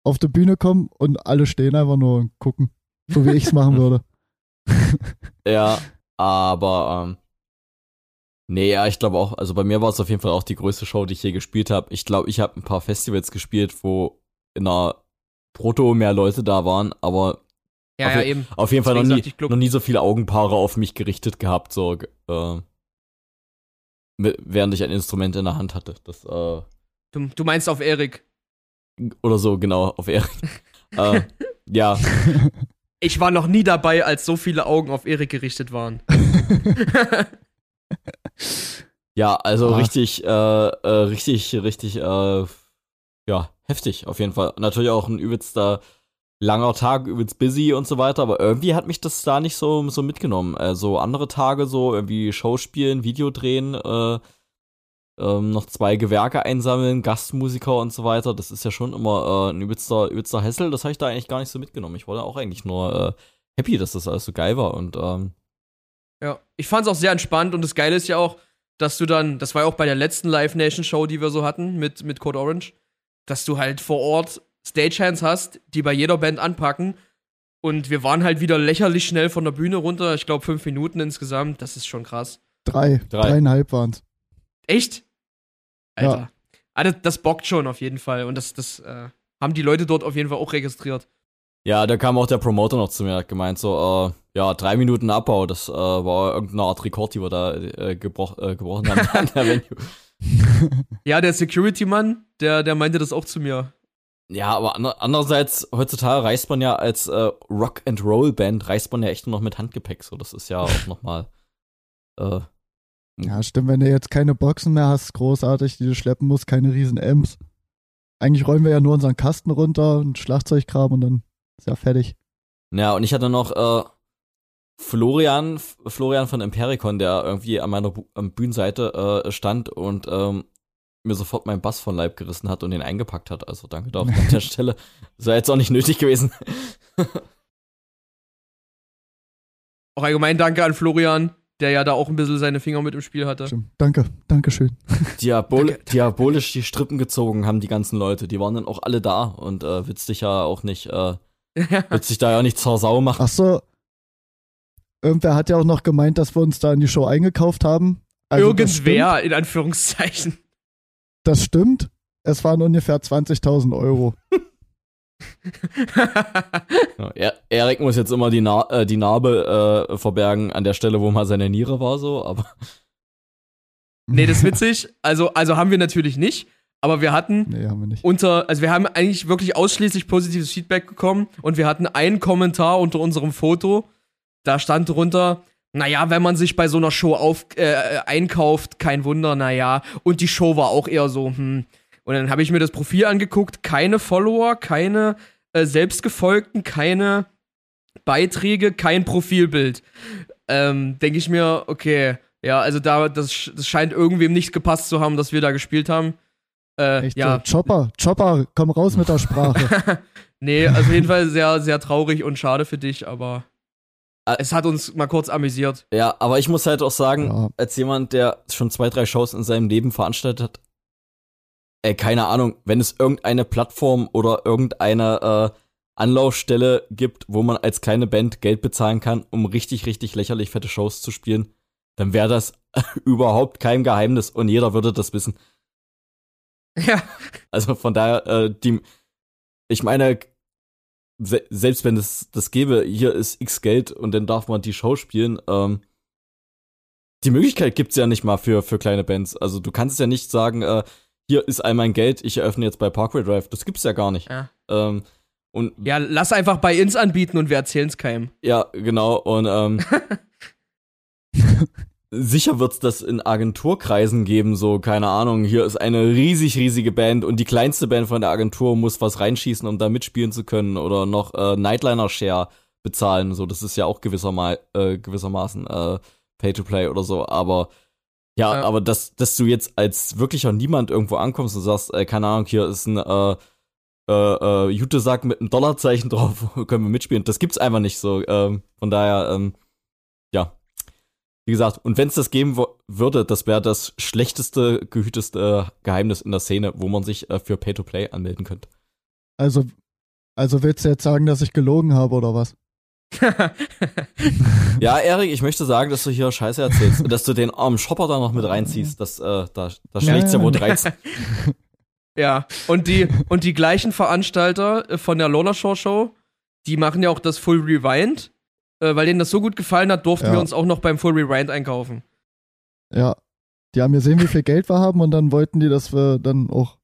auf die Bühne kommen und alle stehen einfach nur und gucken. So wie ich es machen würde. [LAUGHS] Ja, aber ähm, nee, ja, ich glaube auch, also bei mir war es auf jeden Fall auch die größte Show, die ich je gespielt habe. Ich glaube, ich habe ein paar Festivals gespielt, wo in einer Brutto mehr Leute da waren, aber Ja, Auf ja, eben. auf jeden Fall noch nie, noch nie so viele Augenpaare auf mich gerichtet gehabt, so äh, während ich ein Instrument in der Hand hatte. Das, äh, Du, du meinst auf Erik. Oder so, genau, auf Erik. [LAUGHS] äh, ja, Ich war noch nie dabei, als so viele Augen auf Erik gerichtet waren. [LAUGHS] ja, also Ah. richtig, äh, äh, richtig, richtig, äh, ja, heftig auf jeden Fall. Natürlich auch ein übelster langer Tag, übelst busy und so weiter, aber irgendwie hat mich das da nicht so, so mitgenommen. Also andere Tage so irgendwie Show spielen, Video drehen, äh, ähm, noch zwei Gewerke einsammeln, Gastmusiker und so weiter. Das ist ja schon immer äh, ein übelster, übelster Hessel. Das habe ich da eigentlich gar nicht so mitgenommen. Ich war da auch eigentlich nur äh, happy, dass das alles so geil war und ähm, Ja, ich fand's auch sehr entspannt und das Geile ist ja auch, dass du dann, das war ja auch bei der letzten Live Nation Show, die wir so hatten mit, mit Code Orange, dass du halt vor Ort Stagehands hast, die bei jeder Band anpacken und wir waren halt wieder lächerlich schnell von der Bühne runter, ich glaube fünf Minuten insgesamt, das ist schon krass. Drei, Drei. dreieinhalb waren's. Echt? Alter. Ja. Ah, das, das bockt schon auf jeden Fall und das, das äh, haben die Leute dort auf jeden Fall auch registriert. Ja, da kam auch der Promoter noch zu mir, hat gemeint so, äh, ja, drei Minuten Abbau, das äh, war irgendeine Art Rekord, die wir da äh, gebroch, äh, gebrochen haben [LAUGHS] an der Venue. [LAUGHS] Ja, der Security-Mann, der, der meinte das auch zu mir. Ja, aber ander andererseits, heutzutage reist man ja als äh, Rock-and-Roll-Band, reist man ja echt nur noch mit Handgepäck, so, das ist ja auch nochmal, [LAUGHS] äh, Ja, stimmt, wenn du jetzt keine Boxen mehr hast, großartig, die du schleppen musst, keine riesen Amps. eigentlich räumen wir ja nur unseren Kasten runter und Schlagzeugkram und dann ist ja fertig. Ja, und ich hatte noch äh, Florian, Florian von Impericon, der irgendwie an meiner Bu an Bühnenseite äh, stand und ähm, mir sofort meinen Bass von Leib gerissen hat und den eingepackt hat. Also danke dafür an der [LAUGHS] Stelle. Das wäre jetzt auch nicht nötig gewesen. Auch allgemein danke an Florian, der ja da auch ein bisschen seine Finger mit im Spiel hatte. Stimmt. Danke, danke schön. [LAUGHS] Diabol Danke. Diabolisch die Strippen gezogen haben die ganzen Leute. Die waren dann auch alle da und äh, willst dich ja auch nicht, äh, [LAUGHS] willst dich da ja nicht zur Sau machen. Ach so. Irgendwer hat ja auch noch gemeint, dass wir uns da in die Show eingekauft haben. Also Irgendwer, in Anführungszeichen. Das stimmt. Es waren ungefähr 20.000 Euro. [LAUGHS] [LAUGHS] Ja, er Erik muss jetzt immer die, Na äh, die Narbe äh, verbergen an der Stelle, wo mal seine Niere war, so, aber nee, das ist witzig. Also, also haben wir natürlich nicht. Aber wir hatten Nee, haben wir nicht. unter, also wir haben eigentlich wirklich ausschließlich positives Feedback bekommen und wir hatten einen Kommentar unter unserem Foto, da stand drunter, naja, wenn man sich bei so einer Show auf, äh, einkauft, kein Wunder, naja. Und die Show war auch eher so, hm. Und dann habe ich mir das Profil angeguckt, keine Follower, keine äh, selbstgefolgten, keine Beiträge, kein Profilbild. Ähm, Denke ich mir, okay, ja, also da, das, das scheint irgendwem nicht gepasst zu haben, dass wir da gespielt haben. Äh, Echt ja, so. Chopper, Chopper, komm raus mit der Sprache. [LAUGHS] nee, also auf jeden Fall sehr, sehr traurig und schade für dich, aber Äh, es hat uns mal kurz amüsiert. ja, aber ich muss halt auch sagen, Ja. als jemand, der schon zwei, drei Shows in seinem Leben veranstaltet hat, ey, keine Ahnung, wenn es irgendeine Plattform oder irgendeine äh, Anlaufstelle gibt, wo man als kleine Band Geld bezahlen kann, um richtig, richtig lächerlich fette Shows zu spielen, dann wäre das [LAUGHS] überhaupt kein Geheimnis und jeder würde das wissen. [LAUGHS] Ja, Also von daher, äh, die, ich meine, se selbst wenn es das gäbe, hier ist X Geld und dann darf man die Show spielen, ähm, die Möglichkeit gibt's ja nicht mal für, für kleine Bands. Also du kannst ja nicht sagen, äh, hier ist all mein Geld, ich eröffne jetzt bei Parkway Drive. Das gibt's ja gar nicht. ja. Ähm, und ja, lass einfach bei Ins anbieten und wir erzählen's keinem. ja, genau, und ähm, [LAUGHS] sicher wird's das in Agenturkreisen geben, so, keine Ahnung, hier ist eine riesig, riesige Band und die kleinste Band von der Agentur muss was reinschießen, um da mitspielen zu können oder noch äh, Nightliner-Share bezahlen, so, das ist ja auch gewisserma äh, gewissermaßen äh, Pay-to-Play oder so, aber ja, Ja. aber dass, dass du jetzt als wirklicher Niemand irgendwo ankommst und sagst, äh, keine Ahnung, hier ist ein äh, äh, äh, Jutesack mit einem Dollarzeichen [LAUGHS] drauf, können wir mitspielen. Das gibt's einfach nicht so. Ähm, von daher, ähm, ja. Wie gesagt, und wenn es das geben würde, das wäre das schlechteste, gehüteste Geheimnis in der Szene, wo man sich äh, für Pay-to-Play anmelden könnte. Also, also willst du jetzt sagen, dass ich gelogen habe oder was? Ja, Erik, ich möchte sagen, dass du hier Scheiße erzählst und dass du den armen Shopper da noch mit reinziehst. Das, äh, da, da schlägt's ja wohl 13. [LAUGHS] ja, und die, und die gleichen Veranstalter äh, von der Lola Show Show, die machen ja auch das Full Rewind. Äh, weil denen das so gut gefallen hat, durften Ja. wir uns auch noch beim Full Rewind einkaufen. Ja. Die haben gesehen, wie viel Geld wir haben und dann wollten die, dass wir dann auch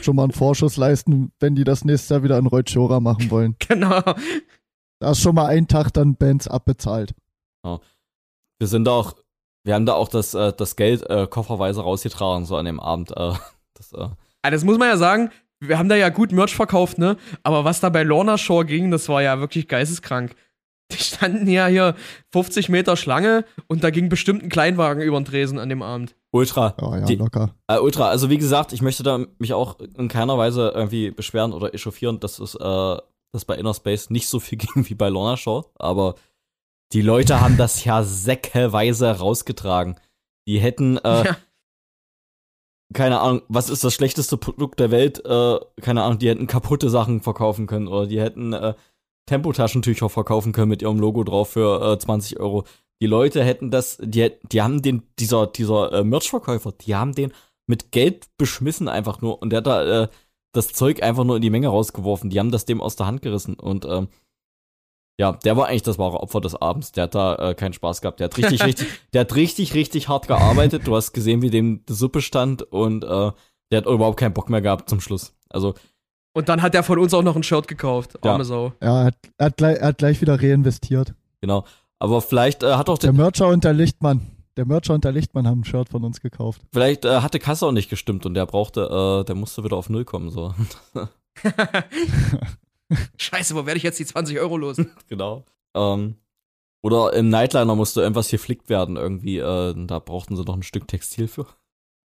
schon mal einen Vorschuss leisten, wenn die das nächste Jahr wieder in Reutschora machen wollen. [LAUGHS] Genau. Da ist schon mal ein Tag dann Bands abbezahlt. Wir sind da auch, wir haben da auch das, äh, das Geld äh, kofferweise rausgetragen, so an dem Abend. Äh, [LAUGHS] das, äh, Ah, das muss man ja sagen, wir haben da ja gut Merch verkauft, ne? Aber was da bei Lorna Shore ging, das war ja wirklich geisteskrank. Die standen ja hier 50 Meter Schlange und da ging bestimmt ein Kleinwagen über den Tresen an dem Abend. ultra. Ja, ja, Die- locker. Äh, ultra, also wie gesagt, ich möchte da mich auch in keiner Weise irgendwie beschweren oder echauffieren, dass es äh, dass bei Inner Space nicht so viel [LAUGHS] ging wie bei Lorna Show, aber die Leute haben das ja säckeweise rausgetragen. Die hätten, äh, Ja. keine Ahnung, was ist das schlechteste Produkt der Welt? Äh, keine Ahnung, die hätten kaputte Sachen verkaufen können oder die hätten äh, Tempotaschentücher verkaufen können mit ihrem Logo drauf für äh, 20 Euro. Die Leute hätten das, die, die haben den, dieser, dieser äh, Merch-Verkäufer, die haben den mit Geld beschmissen einfach nur und der hat da äh, das Zeug einfach nur in die Menge rausgeworfen. Die haben das dem aus der Hand gerissen und ähm, ja, der war eigentlich das wahre Opfer des Abends. Der hat da äh, keinen Spaß gehabt. Der hat richtig, richtig, [LAUGHS] der hat richtig, richtig hart gearbeitet. Du hast gesehen, wie dem die Suppe stand und äh, der hat überhaupt keinen Bock mehr gehabt zum Schluss. Also Und dann hat er von uns auch noch ein Shirt gekauft. Ja. Arme Sau. Ja, er hat, er, hat gleich, er hat gleich wieder reinvestiert. genau. Aber vielleicht äh, hat auch Der der, Mercher und der Lichtmann, der Mercher und der Lichtmann haben ein Shirt von uns gekauft. Vielleicht äh, hatte Kasse auch nicht gestimmt und der brauchte, äh, der musste wieder auf Null kommen, so. [LAUGHS] Scheiße, wo werde ich jetzt die 20 Euro los? [LAUGHS] genau. Ähm, oder im Nightliner musste irgendwas geflickt werden, irgendwie. Äh, da brauchten sie noch ein Stück Textil für.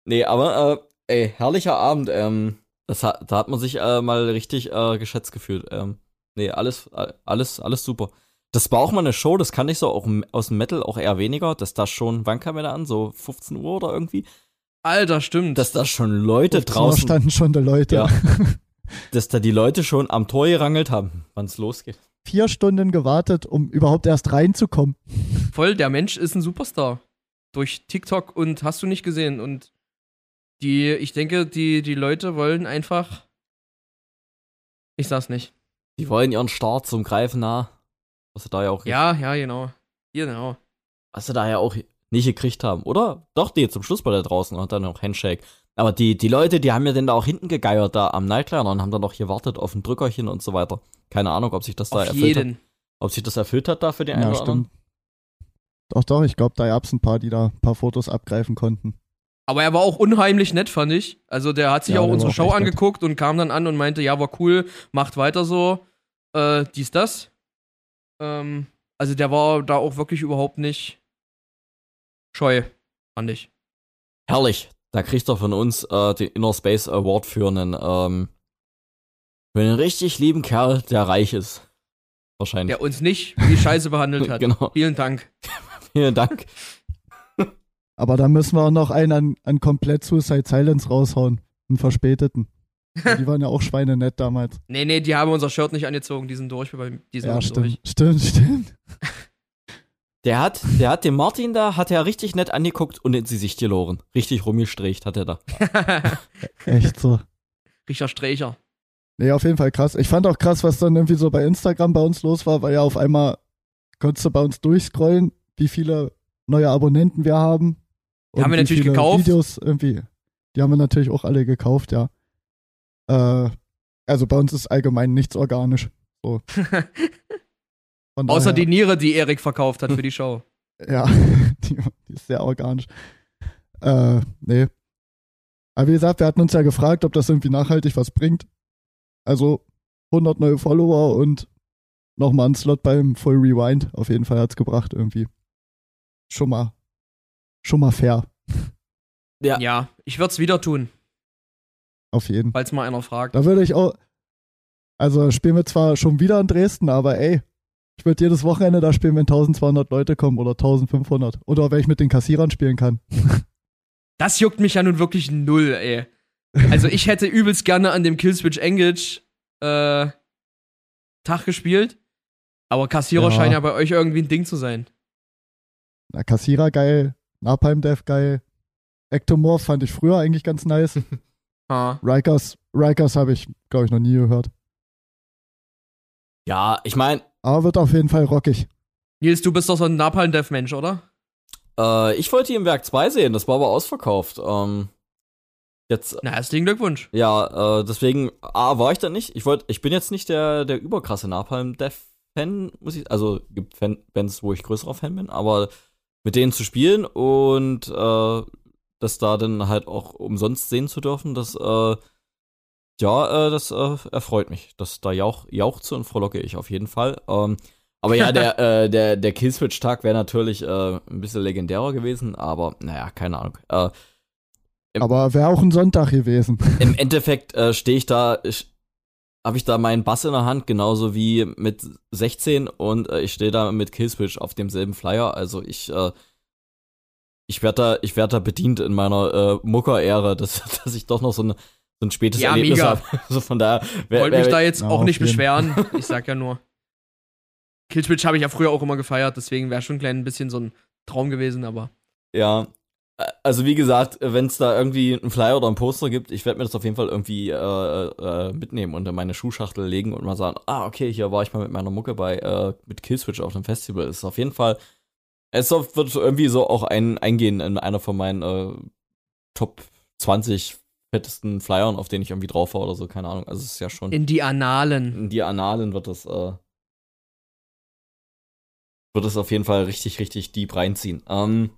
Nee, aber, äh, ey, herrlicher Abend. Ähm, das hat, da hat man sich äh, mal richtig äh, geschätzt gefühlt. Ähm, nee, alles, äh, alles, alles super. Das war auch mal eine Show, das kann ich so auch aus dem Metal auch eher weniger, dass da schon, wann kam er da an? So 15 Uhr oder irgendwie? Alter, stimmt. Dass da schon Leute 15 Uhr draußen, standen schon die Leute. Ja. [LAUGHS] dass da die Leute schon am Tor gerangelt haben, wann es losgeht. Vier Stunden gewartet, um überhaupt erst reinzukommen. Voll, der Mensch ist ein Superstar. Durch TikTok und hast du nicht gesehen. Und die, ich denke, die, die Leute wollen einfach. Ich sag's nicht. Die wollen ihren Start zum Greifen nah. Was sie da ja auch, Ja, ja, genau. Genau. was sie da ja auch nicht gekriegt haben, oder? Doch, die zum Schluss bei der draußen und dann noch Handshake. Aber die, die Leute, die haben ja dann da auch hinten gegeiert da am Nightliner und haben dann noch gewartet auf ein Drückerchen und so weiter. Keine Ahnung, ob sich das da Auf erfüllt hat. jeden. Ob sich das erfüllt hat da für den einen Ja, oder anderen. stimmt. Doch, doch, ich glaube, da gab's ein paar, die da ein paar Fotos abgreifen konnten. Aber er war auch unheimlich nett, fand ich. Also der hat sich Ja, auch unsere Show echt nett. angeguckt und kam dann an und meinte, ja, war cool, macht weiter so. Äh, dies, das. Ähm, also der war da auch wirklich überhaupt nicht scheu, fand ich. Herrlich. Da kriegt er von uns äh, den Inner Space Award für einen, ähm, für einen richtig lieben Kerl, der reich ist. Wahrscheinlich. Der uns nicht wie Scheiße behandelt hat. [LAUGHS] Genau. Vielen Dank. [LAUGHS] Vielen Dank. Aber da müssen wir auch noch einen an, an komplett Suicide Silence raushauen. Einen verspäteten. Die waren ja auch schweinenett damals. [LAUGHS] Nee, nee, die haben unser Shirt nicht angezogen, die sind durch. bei- Die sind Ja, durch. stimmt, stimmt, stimmt. Der hat, der hat den Martin da, hat er richtig nett angeguckt und in sie sich geloren. Richtig rumgestricht hat er da. [LAUGHS] Echt so. Richard Strächer. Nee, auf jeden Fall krass. Ich fand auch krass, was dann irgendwie so bei Instagram bei uns los war, weil ja auf einmal konntest du bei uns durchscrollen, wie viele neue Abonnenten wir haben. Die haben wir natürlich gekauft. Videos irgendwie. Die haben wir natürlich auch alle gekauft, ja. Äh, also bei uns ist allgemein nichts organisch. So. [LAUGHS] Außer die Niere, die Erik verkauft hat für die [LAUGHS] Show. Ja, [LAUGHS] die, die ist sehr organisch. Äh, nee. Aber wie gesagt, wir hatten uns ja gefragt, ob das irgendwie nachhaltig was bringt. Also 100 neue Follower und nochmal ein Slot beim Full Rewind. Auf jeden Fall hat's gebracht irgendwie. Schon mal, schon mal fair. Ja. Ja, ich würde es wieder tun, Auf jeden. falls mal einer fragt. Da würde ich auch, also spielen wir zwar schon wieder in Dresden, aber ey, ich würde jedes Wochenende da spielen, wenn 1200 Leute kommen oder 1500. Oder wenn ich mit den Kassierern spielen kann. [LAUGHS] Das juckt mich ja nun wirklich null, ey. Also ich hätte übelst gerne an dem Killswitch Engage äh, Tag gespielt, aber Kassierer Ja. scheinen ja bei euch irgendwie ein Ding zu sein. Na, Kassierer geil, Napalm Death geil, Ectomorph fand ich früher eigentlich ganz nice. [LAUGHS] Ha. Rikers, Rikers habe ich, glaube ich, noch nie gehört. Ja, ich meine, Aber wird auf jeden Fall rockig. Nils, du bist doch so ein Napalm Death Mensch, oder? äh, ich wollte die im Werk 2 sehen, das war aber ausverkauft. Ähm, jetzt, Na, herzlichen Glückwunsch. ja, äh, deswegen, A, war ich da nicht. Ich wollte, ich bin jetzt nicht der, der überkrasse Napalm Death Fan, muss ich, also gibt Fan Bands, wo ich größerer Fan bin, aber mit denen zu spielen und äh, das da dann halt auch umsonst sehen zu dürfen, das, äh, ja, äh, das äh, erfreut mich. Das da jauch, jauchze und frohlocke ich auf jeden Fall. Ähm, aber ja, der, [LAUGHS] äh, der, der Killswitch-Tag wäre natürlich äh, ein bisschen legendärer gewesen, aber naja, keine Ahnung. Äh, Aber wäre auch ein Sonntag gewesen. [LAUGHS] Im Endeffekt äh, stehe ich da, ich, habe ich da meinen Bass in der Hand, genauso wie mit 16 und äh, ich stehe da mit Killswitch auf demselben Flyer. Also ich, äh, ich werde da, ich werde da bedient in meiner äh, Mucker-Ära, [LAUGHS] dass, dass ich doch noch so, ein so ein spätes Ja, Erlebnis mega. habe. Also [LAUGHS] von daher, wer, Wollte mich da jetzt auch nicht beschweren. Ich sag ja nur. Killswitch habe ich ja früher auch immer gefeiert, deswegen wäre schon ein klein bisschen so ein Traum gewesen, aber. Ja. Also wie gesagt, wenn es da irgendwie einen Flyer oder einen Poster gibt, ich werde mir das auf jeden Fall irgendwie äh, äh, mitnehmen und in meine Schuhschachtel legen und mal sagen, ah, okay, hier war ich mal mit meiner Mucke bei äh, mit Killswitch auf einem Festival. Ist auf jeden Fall, es wird irgendwie so auch ein, eingehen in einer von meinen äh, Top 20 fettesten Flyern, auf denen ich irgendwie drauf war oder so, keine Ahnung. Also es ist ja schon In die Annalen. in die Annalen wird das, äh, wird es auf jeden Fall richtig, richtig deep reinziehen. Ähm,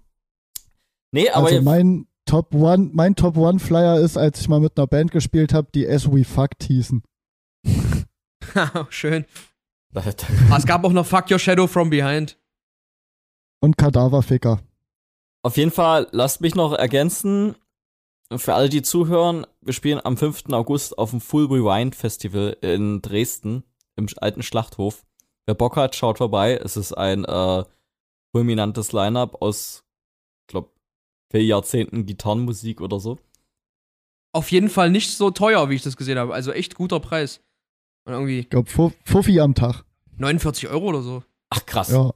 Nee, aber also mein Top One, mein Top One Flyer ist, als ich mal mit einer Band gespielt habe, die As We Fucked hießen. [LAUGHS] Schön. Ah, es gab auch noch Fuck Your Shadow from Behind. Und Kadaverficker. Auf jeden Fall, lasst mich noch ergänzen. Für alle, die zuhören, wir spielen am 5. August auf dem Full Rewind Festival in Dresden im alten Schlachthof. Wer Bock hat, schaut vorbei. Es ist ein äh, fulminantes Line-up aus, ich glaube, vier Jahrzehnten Gitarrenmusik oder so. Auf jeden Fall nicht so teuer, wie ich das gesehen habe. Also echt guter Preis. Und irgendwie Ich glaube, Fuffi am Tag. 49 Euro oder so. Ach krass. Ja.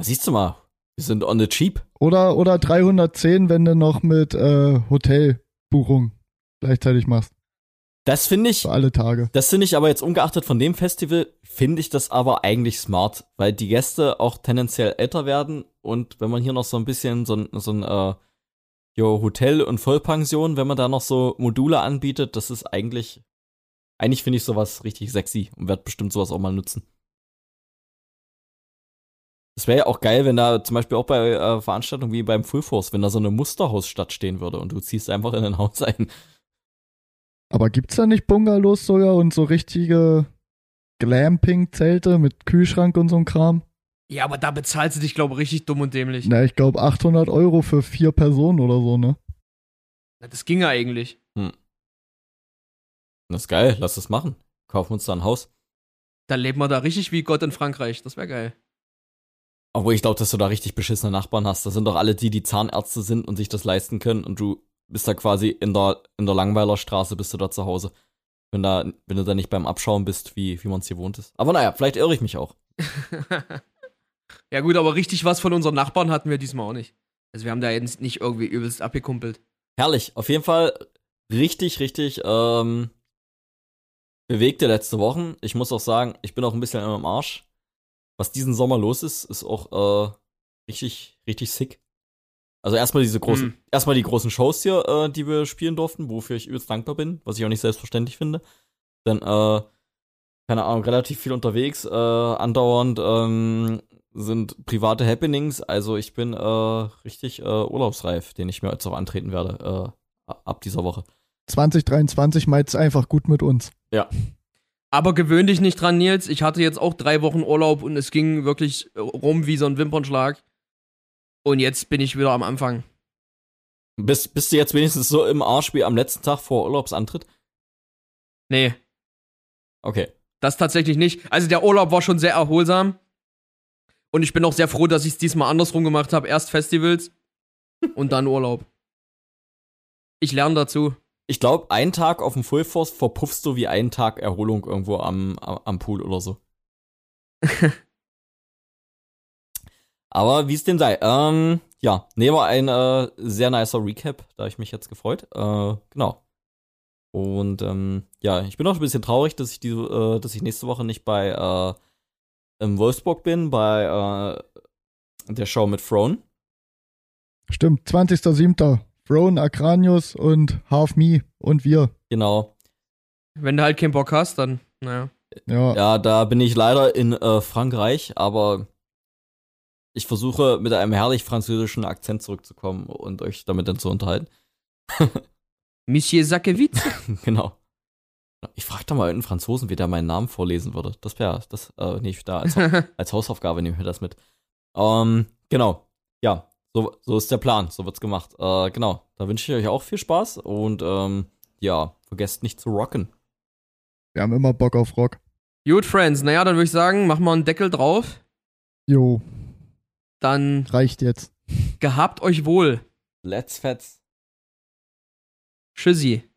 Na, siehst du mal, wir sind on the cheap. Oder, oder 310, wenn du noch mit äh, Hotelbuchung gleichzeitig machst. Das finde ich, Für alle Tage. Das finde ich aber jetzt ungeachtet von dem Festival, finde ich das aber eigentlich smart, weil die Gäste auch tendenziell älter werden und wenn man hier noch so ein bisschen so ein, so ein äh, jo, Hotel und Vollpension, wenn man da noch so Module anbietet, das ist eigentlich, eigentlich finde ich sowas richtig sexy und werde bestimmt sowas auch mal nutzen. Es wäre ja auch geil, wenn da zum Beispiel auch bei äh, Veranstaltungen wie beim Full Force, wenn da so eine Musterhausstadt stehen würde und du ziehst einfach in ein Haus ein. Aber gibt's da nicht Bungalows sogar und so richtige Glamping-Zelte mit Kühlschrank und so ein Kram? Ja, aber da bezahlst du dich, glaube ich, richtig dumm und dämlich. Na, ich glaube 800 Euro für vier Personen oder so, ne? Na, Das ginge eigentlich. Das ist geil, lass das machen. Kaufen uns da ein Haus. Dann leben wir da richtig wie Gott in Frankreich. Das wäre geil. Obwohl ich glaube, dass du da richtig beschissene Nachbarn hast. Das sind doch alle die, die Zahnärzte sind und sich das leisten können und du bist da quasi in der, in der Langweilerstraße, bist du da zu Hause. Wenn, da, wenn du da nicht beim Abschauen bist, wie, wie man es hier wohnt ist. Aber naja, vielleicht irre ich mich auch. [LAUGHS] ja, gut, aber richtig was von unseren Nachbarn hatten wir diesmal auch nicht. Also, wir haben da jetzt nicht irgendwie übelst abgekumpelt. Herrlich, auf jeden Fall richtig, richtig ähm, bewegte letzte Wochen. Ich muss auch sagen, ich bin auch ein bisschen am Arsch. Was diesen Sommer los ist, ist auch äh, richtig, richtig sick. Also erstmal diese großen, Mhm. erstmal die großen Shows hier, äh, die wir spielen durften, wofür ich übelst dankbar bin, was ich auch nicht selbstverständlich finde. Dann, äh, keine Ahnung, relativ viel unterwegs, äh, andauernd ähm, sind private Happenings, also ich bin äh, richtig äh, urlaubsreif, den ich mir jetzt auch antreten werde, äh, ab dieser Woche. 2023 meint's einfach gut mit uns. Aber gewöhn dich nicht dran, Nils. Ich hatte jetzt auch drei Wochen Urlaub und es ging wirklich rum wie so ein Wimpernschlag. Und jetzt bin ich wieder am Anfang. Bist, bist du jetzt wenigstens so im Arsch wie am letzten Tag vor Urlaubsantritt? Nee, Okay. das tatsächlich nicht. Also der Urlaub war schon sehr erholsam. Und ich bin auch sehr froh, dass ich es diesmal andersrum gemacht habe. Erst Festivals und dann Urlaub. Ich lerne dazu. Ich glaube, einen Tag auf dem Full Force verpuffst du wie einen Tag Erholung irgendwo am, am, am Pool oder so. [LAUGHS] Aber wie es denn sei. Ähm, ja, nee, war ein äh, sehr nicer Recap, da ich mich jetzt gefreut. Äh, genau. Und ähm, ja, ich bin auch ein bisschen traurig, dass ich diese, äh, dass ich nächste Woche nicht bei äh, in Wolfsburg bin, bei äh, der Show mit Throne. Stimmt, 20.07. Throne, Akranius und Half Me und wir. Genau. Wenn du halt keinen Bock hast, dann, naja. Ja, Ja, da bin ich leider in äh, Frankreich, aber ich versuche mit einem herrlich französischen Akzent zurückzukommen und euch damit dann zu unterhalten. [LAUGHS] Monsieur Sakewitz? [LAUGHS] genau. Ich frage da mal einen Franzosen, wie der meinen Namen vorlesen würde. Das wäre, das äh, nehme ich da als, als [LAUGHS] Hausaufgabe, nehme ich mir das mit. Ähm, genau. Ja, so, so ist der Plan, so wird's gemacht. Äh, genau, da wünsche ich euch auch viel Spaß und ähm, ja, vergesst nicht zu rocken. wir haben immer Bock auf Rock. Gut, Friends. Naja, dann würde ich sagen, machen wir einen Deckel drauf. Jo, Dann reicht jetzt. gehabt euch wohl. Let's fetz. Tschüssi.